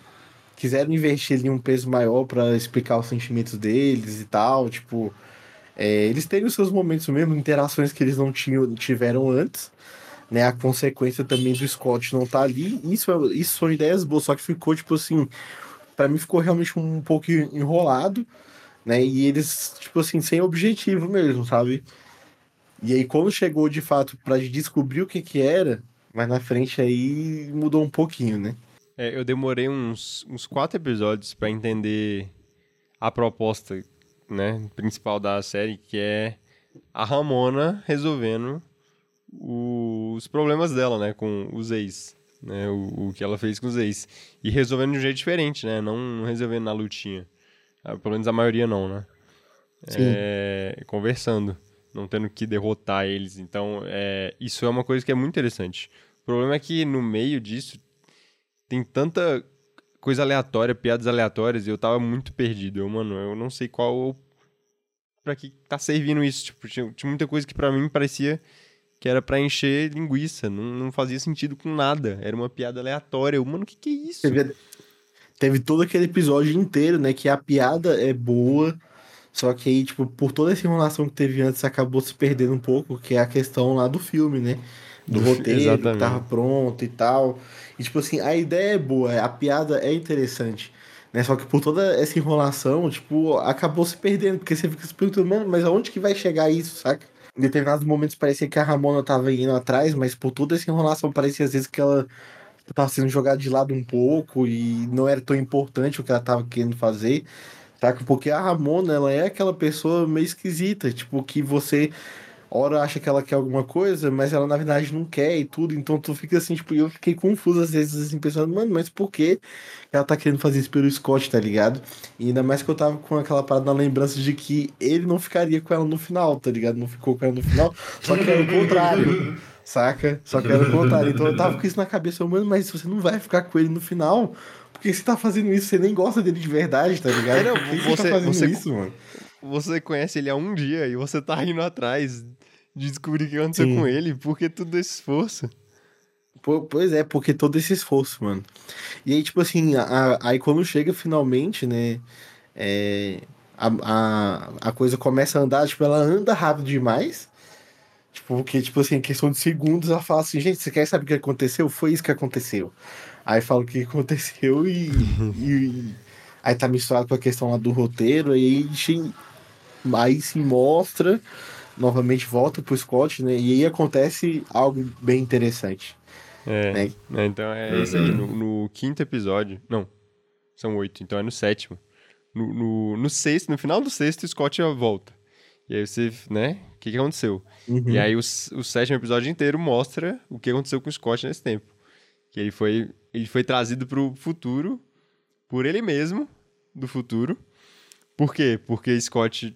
Quiseram investir ali um peso maior pra explicar os sentimentos deles e tal. Tipo, é, eles têm os seus momentos mesmo, interações que eles não tinham, tiveram antes. Né, a consequência também do Scott não tá ali. Isso, é- isso são ideias boas, só que ficou, tipo assim, Pra mim ficou realmente um pouco enrolado, né? E eles, tipo assim, sem objetivo mesmo, sabe? E aí, quando chegou de fato pra descobrir o que que era, mas na frente aí mudou um pouquinho, né? É, eu demorei uns, uns quatro episódios pra entender a proposta, né, principal da série, que é a Ramona resolvendo o- os problemas dela, né, com os ex, né, o, o que ela fez com os ex. E resolvendo de um jeito diferente, né, não resolvendo na lutinha. Ah, Pelo menos a maioria não, né. É, conversando, não tendo que derrotar eles. Então, é, isso é uma coisa que é muito interessante. O problema é que no meio disso tem tanta coisa aleatória, piadas aleatórias, e eu tava muito perdido. Eu, mano, eu não sei qual. Pra que tá servindo isso. Tipo, tinha, tinha muita coisa que pra mim parecia que era pra encher linguiça. Não, não fazia sentido com nada. Era uma piada aleatória. Eu, mano, o que, que é isso? Teve, teve todo aquele episódio inteiro, né? Que a piada é boa. Só que aí, tipo, por toda essa enrolação que teve antes, acabou se perdendo um pouco, que é a questão lá do filme, né? Do roteiro, que tava pronto e tal. E, tipo assim, a ideia é boa, a piada é interessante. Né? Só que por toda essa enrolação, tipo, acabou se perdendo, porque você fica se perguntando, mano, mas aonde que vai chegar isso, saca? Em determinados momentos parecia que a Ramona tava indo atrás, mas por toda essa enrolação parecia às vezes que ela tava sendo jogada de lado um pouco e não era tão importante o que ela tava querendo fazer, saca? Porque a Ramona, ela é aquela pessoa meio esquisita, tipo, que você hora acha que ela quer alguma coisa, mas ela na verdade não quer e tudo, então tu fica assim, tipo, eu fiquei confuso às vezes, assim, pensando, mano, mas por que ela tá querendo fazer isso pelo Scott, tá ligado? E ainda mais que eu tava com aquela parada na lembrança de que ele não ficaria com ela no final, tá ligado? Não ficou com ela no final, só que era o contrário, saca? Só que era o contrário. Então eu tava com isso na cabeça, mano, mas você não vai ficar com ele no final, porque você tá fazendo isso, você nem gosta dele de verdade, tá ligado? É, não, Por que você- tá fazendo você- isso, mano? Você conhece ele há um dia e você tá indo atrás de descobrir o que aconteceu Sim. com ele. Por que todo esse esforço? Po- Pois é, porque todo esse esforço, mano. E aí, tipo assim, a- aí quando chega finalmente, né? é, a, a, a coisa começa a andar, tipo, ela anda rápido demais. Tipo, porque, tipo assim, em questão de segundos, ela fala assim, gente, você quer saber o que aconteceu? Foi isso que aconteceu. Aí fala o que aconteceu e, e- aí tá misturado com a questão lá do roteiro, aí, aí se mostra, novamente volta pro Scott, né? E aí acontece algo bem interessante. É, Né? né, então é isso aí. No, no quinto episódio. Não, são oito, então é no sétimo. No, no, no sexto, no final do sexto, o Scott já volta. E aí você, né? O que, que aconteceu? Uhum. E aí o, o sétimo episódio inteiro mostra o que aconteceu com o Scott nesse tempo. Que ele foi, ele foi trazido pro futuro por ele mesmo, do futuro. Por quê? Porque Scott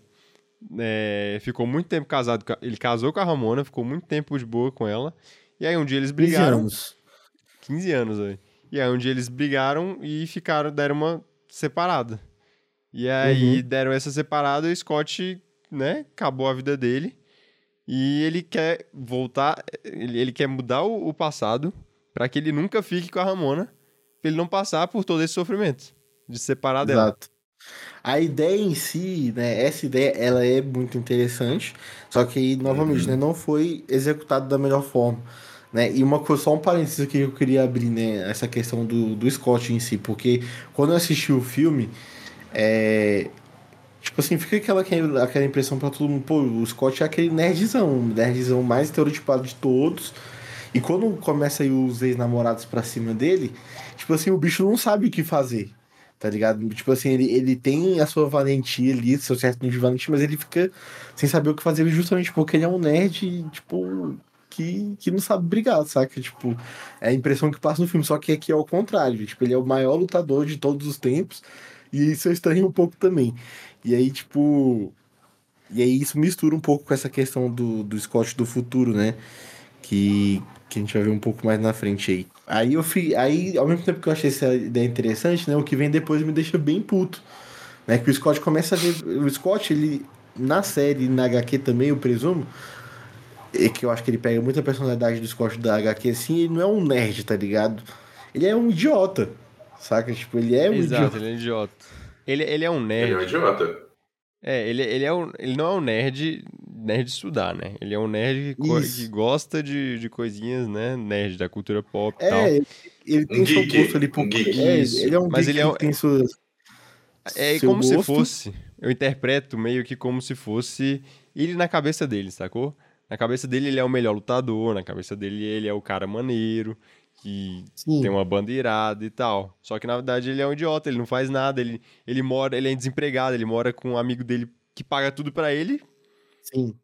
é, ficou muito tempo casado. Ele casou com a Ramona, ficou muito tempo de boa com ela. E aí um dia eles 15 brigaram. anos. 15 anos, velho. E aí um dia eles brigaram e ficaram, deram uma separada. E aí deram essa separada e o Scott, né, acabou a vida dele. E ele quer voltar, ele, ele quer mudar o, o passado pra que ele nunca fique com a Ramona, pra ele não passar por todo esse sofrimento de separar dela. A ideia em si, né, essa ideia, ela é muito interessante, só que, novamente, né, não foi executado da melhor forma, né, e uma coisa, só um parênteses aqui que eu queria abrir, né, essa questão do, do Scott em si, porque quando eu assisti o filme, é, tipo assim, fica aquela, aquela impressão pra todo mundo, pô, o Scott é aquele nerdzão, o nerdzão mais estereotipado de todos, e quando começa aí os ex-namorados pra cima dele, tipo assim, o bicho não sabe o que fazer, tá ligado? Tipo assim, ele, ele tem a sua valentia ali, seu certo nível de valentia, mas ele fica sem saber o que fazer justamente porque ele é um nerd, tipo, que, que não sabe brigar, saca? Tipo, é a impressão que passa no filme, só que aqui é o contrário, tipo, ele é o maior lutador de todos os tempos, e isso eu estranho um pouco também. E aí, tipo. E aí isso mistura um pouco com essa questão do, do Scott do futuro, né? Que, que a gente vai ver um pouco mais na frente aí. Aí eu fui. Aí, ao mesmo tempo que eu achei essa ideia interessante, né? O que vem depois me deixa bem puto. Né? Que o Scott começa a ver. O Scott, ele. Na série, e na HQ também, eu presumo. É que eu acho que ele pega muita personalidade do Scott da HQ assim, ele não é um nerd, tá ligado? Ele é um idiota. Saca? Tipo, ele é um Exato, idiota. ele é um idiota. Ele, ele é um Ele é um nerd. idiota. É, ele, ele, é um, ele não é um nerd, nerd de estudar, né? Ele é um nerd que, que gosta de, de coisinhas, né? Nerd da cultura pop e tal. É, ele, ele tem Um seu gosto ali por. um geek. é, ele é um Mas geek ele é um- que tem suas. É seu como se gosto. fosse. Eu interpreto meio que como se fosse ele na cabeça dele, sacou? Na cabeça dele ele é o melhor lutador, na cabeça dele ele é o cara maneiro, que Sim. tem uma banda irada e tal. Só que na verdade ele é um idiota, ele não faz nada, ele, ele mora, ele é desempregado, ele mora com um amigo dele que paga tudo pra ele. Sim.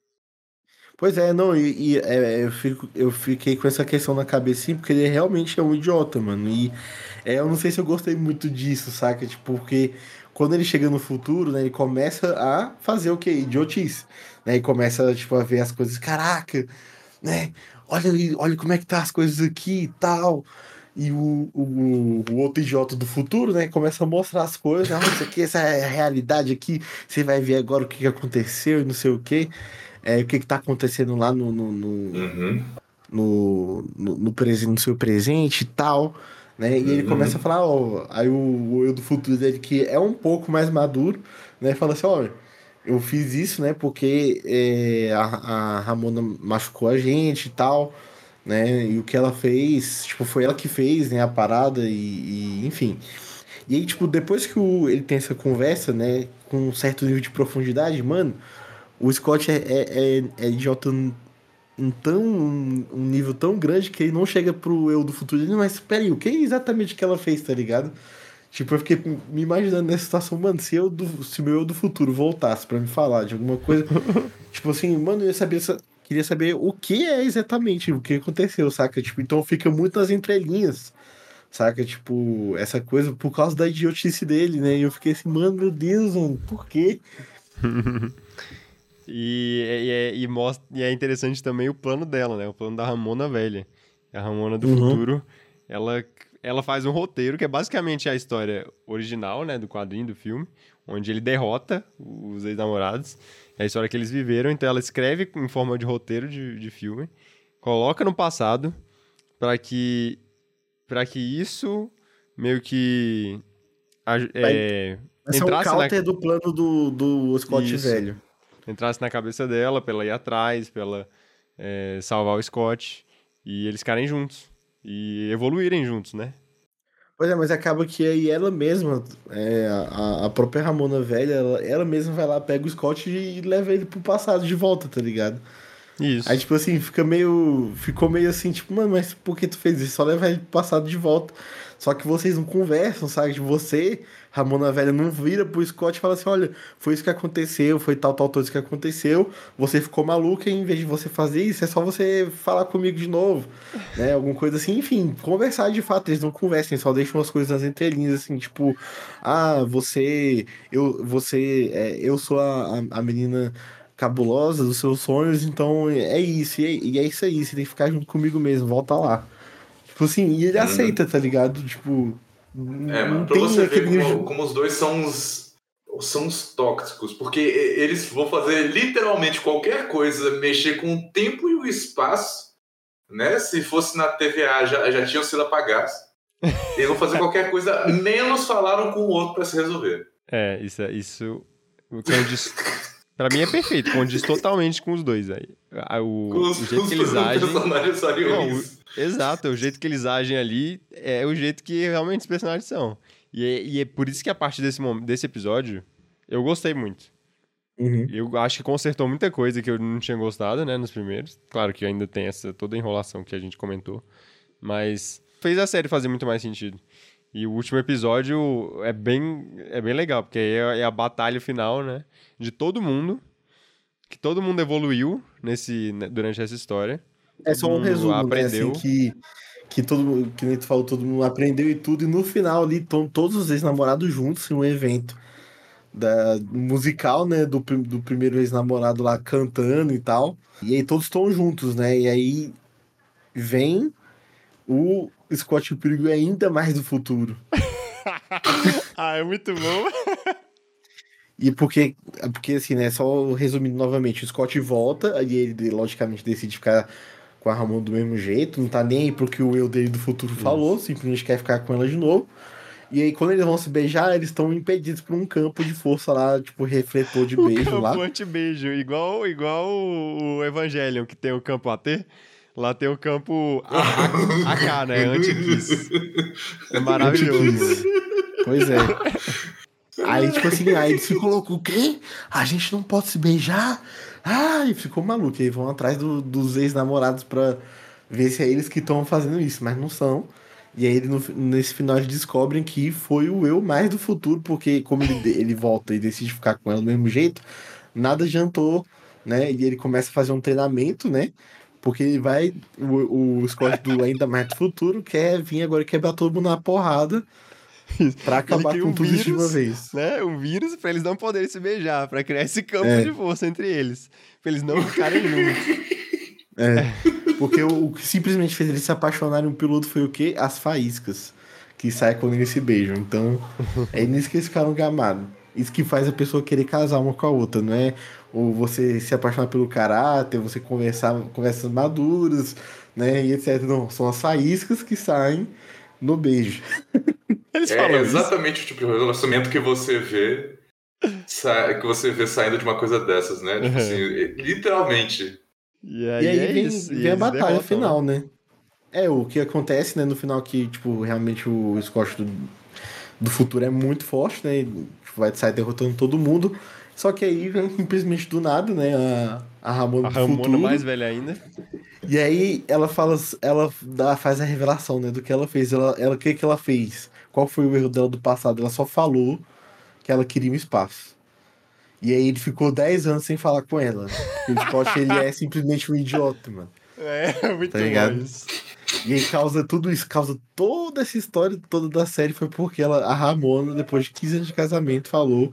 Pois é, não, e, e, é, eu, fico, eu fiquei com essa questão na cabeça, sim, porque ele realmente é um idiota, mano. E é, eu não sei se eu gostei muito disso, saca? Tipo, porque quando ele chega no futuro, né, ele começa a fazer o quê? Idiotice. Né? E começa, tipo, a ver as coisas, caraca, né? Olha, olha como é que tá as coisas aqui e tal. E o, o, o outro idiota do futuro, né, começa a mostrar as coisas. Ah, isso aqui, essa é a realidade aqui. Você vai ver agora o que, que aconteceu e não sei o que. É, o que, que tá acontecendo lá no, no, no, Uhum. no, no, no, presen- no seu presente e tal. Né? E ele Uhum. começa a falar, ó, aí o, o eu do futuro dele, que é um pouco mais maduro, né? Fala assim, olha, eu fiz isso, né? Porque é, a, a Ramona machucou a gente e tal, né? E o que ela fez, tipo, foi ela que fez, né? A parada e, e, enfim. E aí, tipo, depois que o, ele tem essa conversa, né? Com um certo nível de profundidade, mano, o Scott é, é, é, é idiota um tão um, um nível tão grande que ele não chega pro eu do futuro ele mas peraí, o que é exatamente que ela fez, tá ligado? Tipo, eu fiquei me imaginando nessa situação, mano, se eu do, se meu eu do futuro voltasse pra me falar de alguma coisa, <laughs> tipo assim, mano, eu ia saber essa- queria saber o que é exatamente o que aconteceu, saca? Tipo, então fica muito nas entrelinhas. Saca, tipo, essa coisa por causa da idiotice dele, né? E eu fiquei assim, mano, meu Deus, mano, por quê? <laughs> E, e, é- e mostra, e é interessante também o plano dela, né? O plano da Ramona velha. A Ramona do Uhum. futuro, ela, ela faz um roteiro que é basicamente a história original, né? Do quadrinho, do filme, onde ele derrota os ex-namorados. É a história que eles viveram, então ela escreve em forma de roteiro de, de filme, coloca no passado para que para que isso meio que a- é, Esse é um entrasse na, do plano do, do Scott Isso. velho. entrasse na cabeça dela, pra ela ir atrás, pra ela é, salvar o Scott. E eles ficarem juntos. E evoluírem juntos, né? Pois é, mas acaba que aí ela mesma, é, a, a própria Ramona velha, ela, ela mesma vai lá, pega o Scott e leva ele pro passado de volta, tá ligado? Isso. Aí, tipo assim, fica meio. Ficou meio assim, tipo, mano, mas por que tu fez isso? Só leva ele pro passado de volta. Só que vocês não conversam, sabe? Tipo, você, Ramona Velha, não vira pro Scott e fala assim: olha, foi isso que aconteceu, foi tal, tal, coisa que aconteceu. Você ficou maluca, e em vez de você fazer isso, é só você falar comigo de novo. <laughs> Né? Alguma coisa assim, enfim, conversar de fato. Eles não conversem, só deixam as coisas nas entrelinhas, assim, tipo, ah, você. Eu, você. É, eu sou a, a, a menina cabulosa dos seus sonhos, então é isso, e é, e é isso aí, você tem que ficar junto comigo mesmo, volta lá. Tipo assim, e ele Uhum. aceita, tá ligado? Tipo. É, mano, pra você ver como, como os dois são os, são os tóxicos, porque eles vão fazer literalmente qualquer coisa, mexer com o tempo e o espaço, né? Se fosse na TVA já, já tinham sido apagados. <laughs> Eles vão fazer qualquer coisa, menos falaram com o outro pra se resolver. É, isso, é- isso condiz, pra mim é perfeito, condiz totalmente com os dois aí. A- O, Com os, o jeito os que eles agem. Não, o-. Exato, o jeito que eles agem ali é o jeito que realmente os personagens são. E é, e é por isso que a partir desse, desse episódio eu gostei muito. Uhum. Eu acho que consertou muita coisa que eu não tinha gostado, né, nos primeiros. Claro que ainda tem essa toda enrolação que a gente comentou. Mas fez a série fazer muito mais sentido. E o último episódio é bem, é bem legal, porque é, é a batalha final, né? De todo mundo. Que todo mundo evoluiu nesse, né, durante essa história. É só um resumo, aprendeu. né? Assim, que, que todo mundo, que nem tu falou, todo mundo aprendeu e tudo, e no final ali estão todos os ex-namorados juntos em um evento da, musical, né? Do, do primeiro ex-namorado lá cantando e tal. E aí todos estão juntos, né? E aí vem o Scott Pilgrim ainda mais do futuro. <laughs> ah, é muito bom. E porque, porque assim, né, só resumindo novamente, o Scott volta, aí ele logicamente decide ficar com a Ramon do mesmo jeito, não tá nem aí pro que o eu dele do futuro falou, simplesmente quer ficar com ela de novo. E aí quando eles vão se beijar, eles estão impedidos por um campo de força lá, tipo, refletor de O <laughs> beijo lá. campo anti-beijo, igual, igual o o Evangelion, que tem o campo AT. Lá tem o campo AK, <laughs> né? Anti-kiss. É maravilhoso. Pois é. Aí, tipo assim, aí eles ficam loucos, o quê? A gente não pode se beijar? Ai, ficou maluco. E aí vão atrás do- dos ex-namorados pra ver se é eles que estão fazendo isso, mas não são. E aí no- nesse final eles descobrem que foi o eu mais do futuro, porque como ele, ele volta e decide ficar com ela do mesmo jeito, nada adiantou, né? E ele começa a fazer um treinamento, né? Porque ele vai. O, o Scott do Ainda Mais do Futuro quer vir agora e quebrar todo mundo na porrada pra acabar com um tudo isso de uma vez. Né? Um vírus pra eles não poderem se beijar, pra criar esse campo É. de força entre eles. Pra eles não ficarem juntos. É. Porque o, o que simplesmente fez eles se apaixonarem um piloto foi o quê? As faíscas que saem quando eles se beijam. Então, é nisso que eles ficaram gamados. Isso que faz a pessoa querer casar uma com a outra, não é? Ou você se apaixonar pelo caráter, você conversar conversas maduras, né? E etc. Não, são as faíscas que saem no beijo. <laughs> Eles É falam isso. exatamente o tipo de relacionamento que você vê que você vê saindo de uma coisa dessas, né? Tipo Uhum. assim, literalmente. E aí, E aí é vem, isso. vem a batalha derrotam, final, né? É, o que acontece, né, no final que, tipo, realmente o Scott do, do futuro é muito forte, né? Tipo, vai sair derrotando todo mundo. Só que aí vem simplesmente do nada, né? A, a Ramona A Ramona futuro. mais velha ainda. E aí ela fala, ela dá, faz a revelação, né, do que ela fez. Ela, ela, o que que ela fez? Qual foi o erro dela do passado? Ela só falou que ela queria um espaço. E aí ele ficou 10 anos sem falar com ela. E o Scott, ele é <laughs> simplesmente um idiota, mano. É, <laughs> muito Tá ligado? bom. E aí causa tudo isso, causa toda essa história toda da série foi porque ela, a Ramona, depois de 15 anos de casamento, falou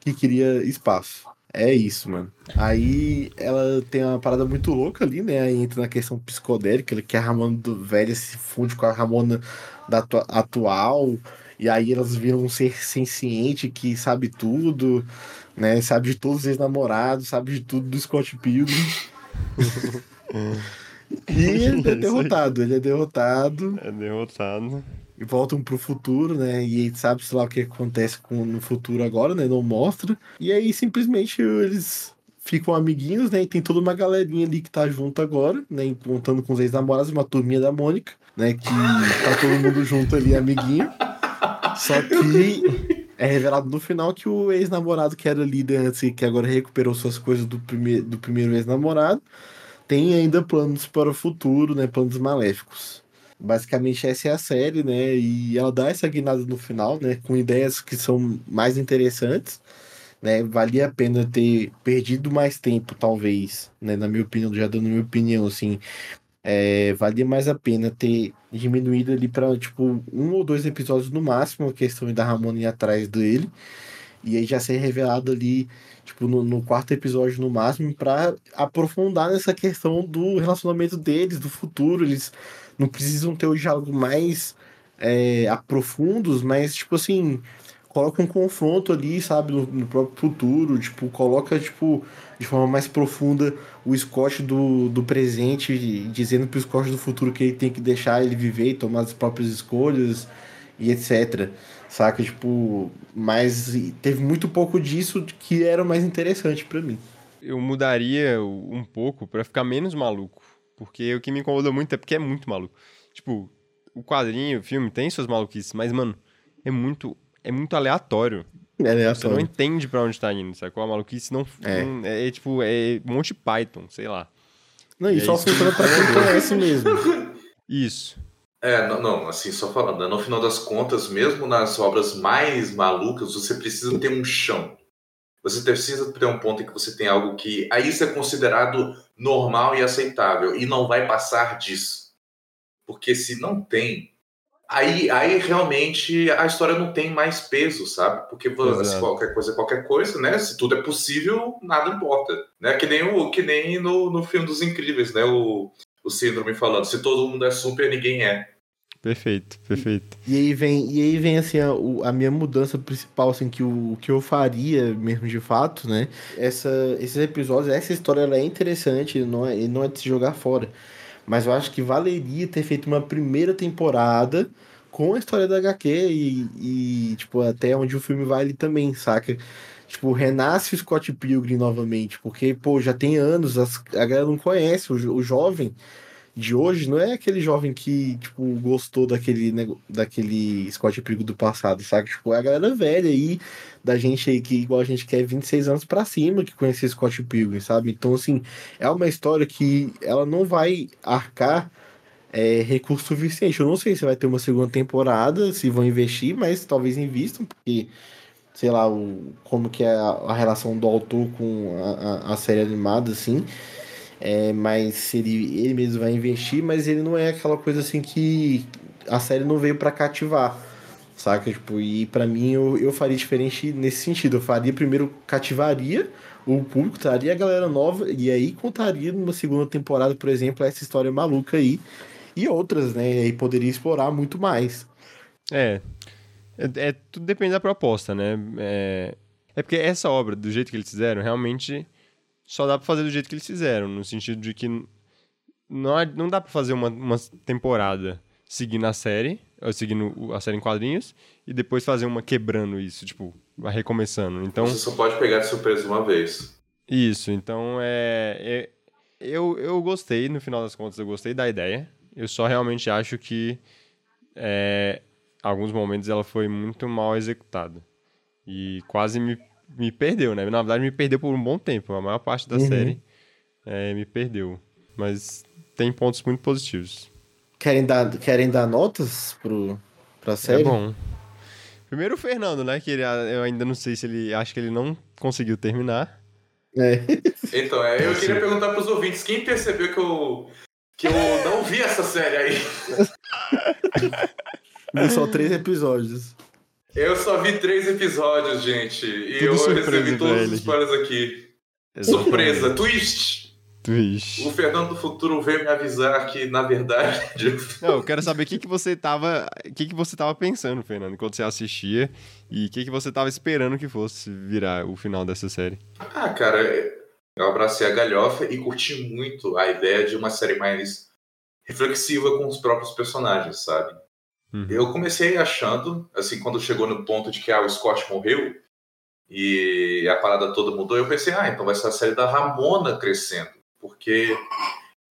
que queria espaço. É isso, mano. Aí ela tem uma parada muito louca ali, né? Aí entra na questão psicodélica, que a Ramona do velha se funde com a Ramona da atua- atual. E aí elas viram um ser senciente que sabe tudo, né? Sabe de todos os ex-namorados, sabe de tudo do Scott Pilgrim. <laughs> E <laughs> ele É derrotado, ele é derrotado É derrotado. e voltam pro futuro, né? E sabe, sei lá, o que acontece com, no futuro agora, né? Não mostra. E aí simplesmente eles ficam amiguinhos, né? E tem toda uma galerinha ali que tá junto agora, né? Contando com os ex-namorados, uma turminha da Mônica, né? Que tá todo mundo junto ali, amiguinho. Só que é revelado no final que o ex-namorado que era líder antes e que agora recuperou suas coisas do, prime do primeiro ex-namorado, tem ainda planos para o futuro, né? Planos maléficos. Basicamente essa é a série, né? E ela dá essa guinada no final, né? Com ideias que são mais interessantes, né? Valia a pena ter perdido mais tempo, talvez, né? Na minha opinião, já dando minha opinião, assim, é, valia mais a pena ter diminuído ali para tipo um ou dois episódios no máximo a questão da Ramona ir atrás dele e aí já ser revelado ali tipo no, no quarto episódio no máximo para aprofundar nessa questão do relacionamento deles do futuro eles não precisam ter o diálogo mais é, aprofundos mas tipo assim coloca um confronto ali sabe no, no próprio futuro tipo coloca tipo de forma mais profunda o Scott do, do presente dizendo pro Scott do futuro que ele tem que deixar ele viver e tomar as próprias escolhas e etc. Saca? Tipo, mas teve muito pouco disso que era mais interessante pra mim. Eu mudaria um pouco pra ficar menos maluco. Porque o que me incomoda muito é porque é muito maluco. Tipo, o quadrinho, o filme tem suas maluquices, mas, mano, é muito, é muito aleatório. É Você não aleatório. entende pra onde tá indo, sacou? A maluquice não. É. não- é, tipo, é Monty Python, sei lá. Não, e E só é funciona pra <laughs> quem conhece mesmo. Isso. É, não, não, assim, só falando, né, no final das contas, mesmo nas obras mais malucas, você precisa ter um chão. Você precisa ter um ponto em que você tem algo que aí isso é considerado normal e aceitável e não vai passar disso. Porque se não tem, aí, aí realmente a história não tem mais peso, sabe? Porque vo- se Exato. qualquer coisa é qualquer coisa, né? Se tudo é possível, nada importa. Né? Que nem, o, que nem no, no filme dos Incríveis, né? O, o Síndrome falando, se todo mundo é super, ninguém é. Perfeito, perfeito. E aí vem, e aí vem assim, a, a minha mudança principal, assim, que o, o que eu faria mesmo de fato, né? Essa, esses episódios, essa história ela é interessante, não é, não é de se jogar fora. Mas eu acho que valeria ter feito uma primeira temporada com a história da HQ e, e tipo, até onde o filme vai ali também, saca? Tipo, renasce Scott Pilgrim novamente, porque, pô, já tem anos, as- a galera não conhece, o, o jovem de hoje não é aquele jovem que, tipo, gostou daquele, nego- daquele Scott Pilgrim do passado, sabe? Tipo, é a galera velha aí, da gente aí, que igual a gente quer 26 anos pra cima, que conhecia Scott Pilgrim, sabe? Então, assim, é uma história que ela não vai arcar é, recurso suficiente. Eu não sei se vai ter uma segunda temporada, se vão investir, mas talvez invistam, porque sei lá, o, como que é a, a relação do autor com a, a, a série animada, assim. É, mas ele, ele mesmo vai investir, mas ele não é aquela coisa assim que a série não veio pra cativar. Saca? Tipo, e para mim eu, eu faria diferente nesse sentido. Eu faria primeiro, cativaria o público, traria a galera nova e aí contaria numa segunda temporada, por exemplo, essa história maluca aí e outras, né? E aí poderia explorar muito mais. É. É, é tudo depende da proposta, né? É, é porque essa obra, do jeito que eles fizeram, realmente só dá pra fazer do jeito que eles fizeram, no sentido de que não, não dá pra fazer uma, uma temporada seguindo a série, seguindo a série em quadrinhos, e depois fazer uma quebrando isso, tipo, recomeçando. Então, Você só pode pegar de surpresa uma vez. Isso, então é, é. eu, eu gostei, no final das contas, eu gostei da ideia. Eu só realmente acho que é, alguns momentos ela foi muito mal executada. E quase me, me perdeu, né? Na verdade, me perdeu por um bom tempo. A maior parte da Uhum. série é, me perdeu. Mas tem pontos muito positivos. Querem dar, querem dar notas pro, pra série? É bom. Primeiro o Fernando, né? Que ele, eu ainda não sei se ele. Acho que ele não conseguiu terminar. É. <laughs> Então, é, eu queria perguntar pros ouvintes, quem percebeu que eu, que eu não vi essa série aí? <laughs> Viu só três episódios. Eu só vi três episódios, gente. E Tudo eu surpresa recebi todos ele os aqui. spoilers aqui. Surpresa, twist! Twist. O Fernando do Futuro veio me avisar que, na verdade. <laughs> Não, eu quero saber o que, que você tava. O que, que você tava pensando, Fernando, quando você assistia e o que, que você tava esperando que fosse virar o final dessa série. Ah, cara, eu abracei a galhofa e curti muito a ideia de uma série mais reflexiva com os próprios personagens, sabe? Uhum. Eu comecei achando, assim, quando chegou no ponto de que ah, o Scott morreu e a parada toda mudou, eu pensei, ah, então vai ser a série da Ramona crescendo. Porque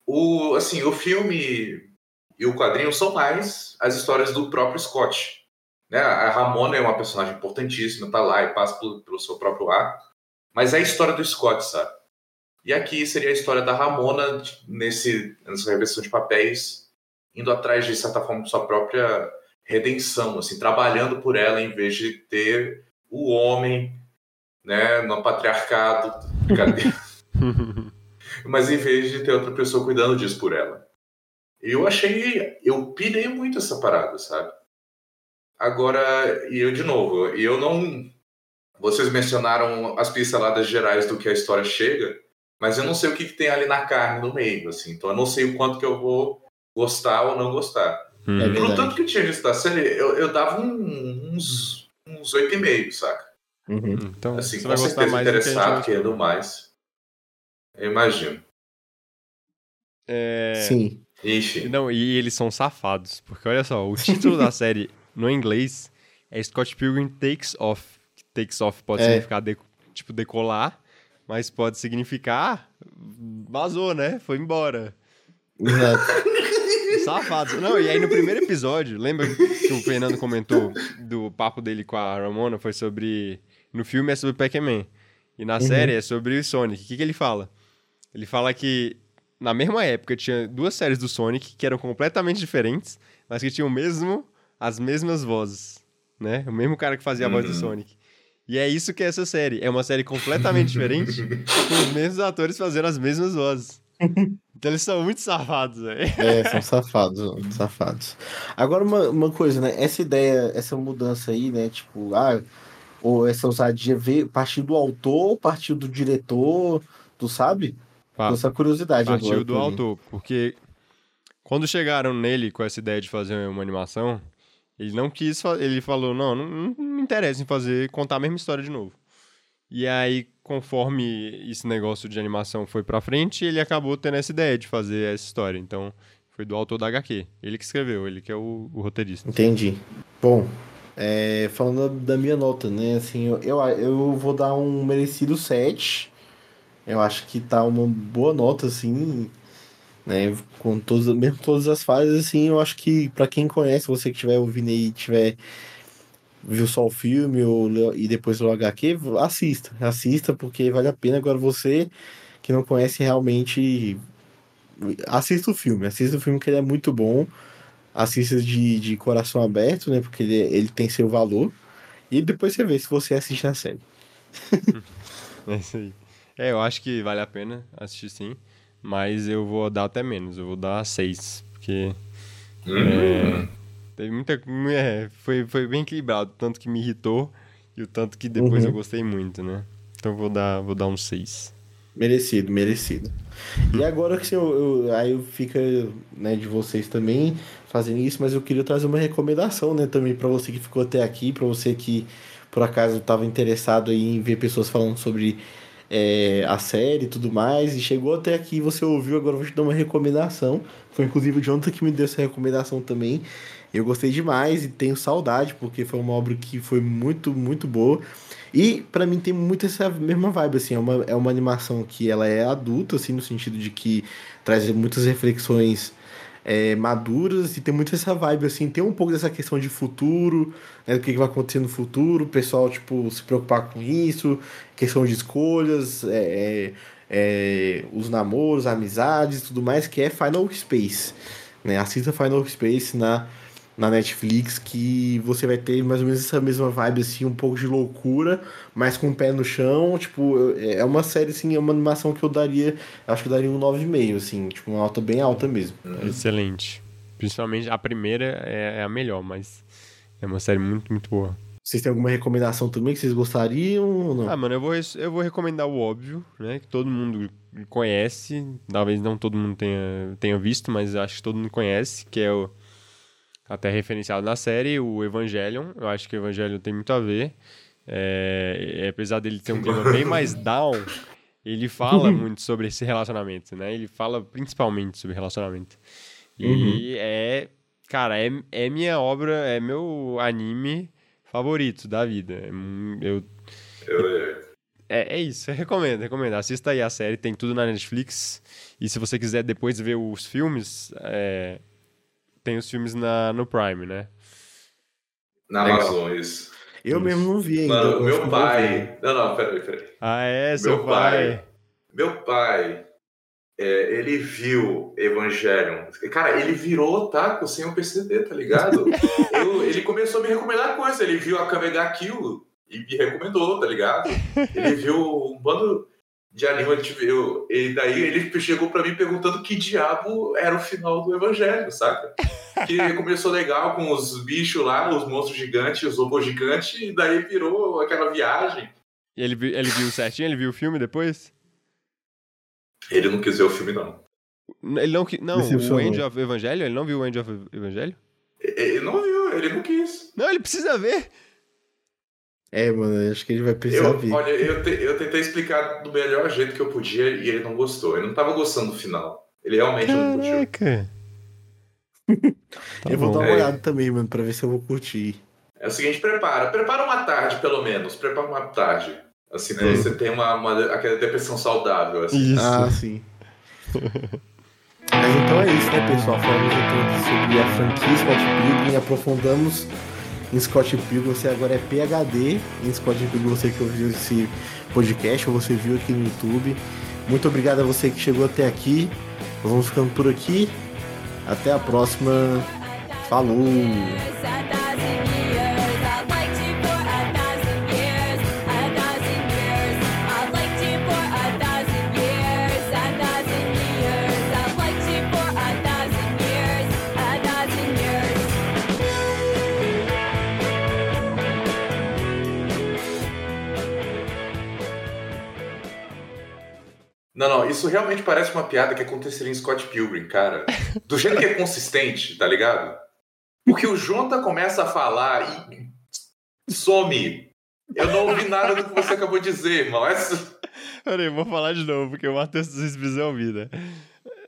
o, assim, o filme e o quadrinho são mais as histórias do próprio Scott. Né? A Ramona é uma personagem importantíssima, tá lá e passa pelo, pelo seu próprio arco. Mas é a história do Scott, sabe? E aqui seria a história da Ramona nesse, nessa reversão de papéis, indo atrás de certa forma de sua própria redenção, assim, trabalhando por ela em vez de ter o homem, né, no patriarcado, cadê? <laughs> mas em vez de ter outra pessoa cuidando disso por ela. Eu achei, eu pirei muito essa parada, sabe? Agora, e eu de novo, e eu não. Vocês mencionaram as pinceladas gerais do que a história chega, mas eu não sei o que, que tem ali na carne no meio, assim. Então eu não sei o quanto que eu vou gostar ou não gostar. Uhum. É verdade. tanto que eu tinha visto da série, eu, eu dava um- uns uns oito e meio, saca? Uhum. Então, Assim, você com vai gostar certeza mais que interessado, gostou. querendo mais. Eu imagino. É... Sim. Enfim. Não, e eles são safados. Porque olha só, o título da <laughs> série no inglês é Scott Pilgrim Takes Off. Takes Off pode É. significar de- tipo decolar, mas pode significar vazou, né? Foi embora. Exato. <laughs> Safados. Não, e aí no primeiro episódio, lembra que o Fernando comentou do papo dele com a Ramona? Foi sobre. No filme é sobre Pac-Man. E na série é sobre o Sonic. O que, que ele fala? Ele fala que na mesma época tinha duas séries do Sonic que eram completamente diferentes, mas que tinham mesmo as mesmas vozes. Né? O mesmo cara que fazia a voz do Uhum. Sonic. E é isso que é essa série. É uma série completamente diferente, <laughs> com os mesmos atores fazendo as mesmas vozes. Então eles são muito safados, velho. É, são safados, safados. Agora, uma, uma coisa, né? Essa ideia, essa mudança aí, né? Tipo, ah, ou essa ousadia veio, partiu do autor, partiu do diretor, tu sabe? Com essa curiosidade Partiu agora. do pra mim. autor, porque quando chegaram nele com essa ideia de fazer uma animação, ele não quis, ele falou, não, não, não me interessa em fazer, contar a mesma história de novo. E aí, conforme esse negócio de animação foi pra frente, ele acabou tendo essa ideia de fazer essa história. Então, foi do autor da HQ. Ele que escreveu, ele que é o, o roteirista. Entendi. Bom, é, falando da minha nota, né? Assim, eu, eu, vou dar um merecido 7. Eu acho que tá uma boa nota, assim, né? Com todas, mesmo todas as fases, assim, eu acho que pra quem conhece, você que estiver ouvindo aí, tiver viu só o filme ou, leu- e depois o HQ, assista. Assista, porque vale a pena. Agora você que não conhece realmente, assista o filme. Assista o filme que ele é muito bom assista de, de coração aberto, né? Porque ele, ele tem seu valor. E depois você vê se você assiste a série. <laughs> É isso aí. É, eu acho que vale a pena assistir sim, mas eu vou dar até menos, eu vou dar 6, porque Hum, Teve muita. É, foi, foi bem equilibrado. Tanto que me irritou e o tanto que depois Uhum. eu gostei muito, né? Então vou dar, vou dar um 6. Merecido, merecido. E agora que assim, eu, eu- aí fica né, de vocês também fazendo isso, mas eu queria trazer uma recomendação, né, também para você que ficou até aqui, para você que por acaso estava interessado em ver pessoas falando sobre é, a série e tudo mais, e chegou até aqui, você ouviu, agora eu vou te dar uma recomendação. Foi inclusive o Jonathan que me deu essa recomendação também. Eu gostei demais e tenho saudade, porque foi uma obra que foi muito, muito boa. E pra mim tem muito essa mesma vibe, assim, é uma, é uma animação que ela é adulta, assim, no sentido de que traz muitas reflexões é, maduras e tem muito essa vibe, assim, tem um pouco dessa questão de futuro, né, do que, que vai acontecer no futuro, o pessoal, tipo, se preocupar com isso, questão de escolhas, é, é, é, os namoros, amizades tudo mais, que é Final Space, né, assista Final Space na na Netflix que você vai ter mais ou menos essa mesma vibe, assim, um pouco de loucura, mas com o pé no chão. Tipo, eu- é uma série, assim, é uma animação que eu daria, acho que eu daria um 9,5, assim, tipo, uma alta bem alta mesmo. Excelente. Principalmente a primeira é, é a melhor, mas é uma série muito, muito boa. Vocês têm alguma recomendação também que vocês gostariam ou não? Ah, mano, eu vou, eu vou recomendar o óbvio, né? Que todo mundo conhece. Talvez não todo mundo tenha, tenha visto, mas acho que todo mundo conhece, que é o. Até referenciado na série, o Evangelion. Eu acho que o Evangelion tem muito a ver. É, apesar dele ter um clima bem mais <laughs> down, ele fala muito sobre esse relacionamento, né? Ele fala principalmente sobre relacionamento. E é. Cara, é, é minha obra, é meu anime favorito da vida. É Eu Eu, é, é isso, eu recomendo, recomendo. Assista aí a série, tem tudo na Netflix. E se você quiser depois ver os filmes, é, tem os filmes na, no Prime, né? na Legal. Amazon, isso. eu mesmo não vi ainda. Mano, meu pai. Não, não, peraí, peraí. Ah, é, seu Meu pai. pai. Meu pai, é, ele viu Evangelion. Cara, ele virou otaku sem eu perceber, tá ligado? <laughs> Eu- ele começou a me recomendar coisa. Ele viu a Kame ga Kill e me recomendou, tá ligado? Ele viu um bando de anime, a gente viu. E daí ele chegou pra mim perguntando que diabo era o final do Evangelho, saca? Que começou legal com os bichos lá, os monstros gigantes, os robôs gigantes, e daí virou aquela viagem. E ele, ele viu certinho? Ele viu o filme depois? Ele não quis ver o filme, não. Ele não, não o. End of Evangelho? Ele não viu o End of Evangelho? Ele não viu, ele não quis. Não, ele precisa ver. É, mano, eu acho que ele vai precisar Eu, ver. olha, eu, te- eu tentei explicar do melhor jeito que eu podia e ele não gostou. Ele não tava gostando do final. Ele realmente não curtiu. Caraca. <laughs> Tá eu vou bom. dar uma É. olhada também, mano, pra ver se eu vou curtir. É o seguinte, prepara. Prepara uma tarde, pelo menos. Prepara uma tarde. Assim, né? Você tem uma, uma, aquela depressão saudável, assim. Isso. Ah, sim. <laughs> Mas então é isso, né, pessoal? Falamos então aqui sobre a franquia Scott Pilgrim, aprofundamos em Scott Pilgrim. Você agora é PHD em Scott Pilgrim, você que ouviu esse podcast ou você viu aqui no YouTube. Muito obrigado a você que chegou até aqui. Nós vamos ficando por aqui. Até a próxima. Falou! Não, não, isso realmente parece uma piada que aconteceria em Scott Pilgrim, cara. Do jeito que é consistente, tá ligado? Porque o Jonta começa a falar e some. Eu não ouvi nada do que você acabou de dizer, irmão. Essa... Peraí, vou falar de novo, porque o Matheus desvisou a vida.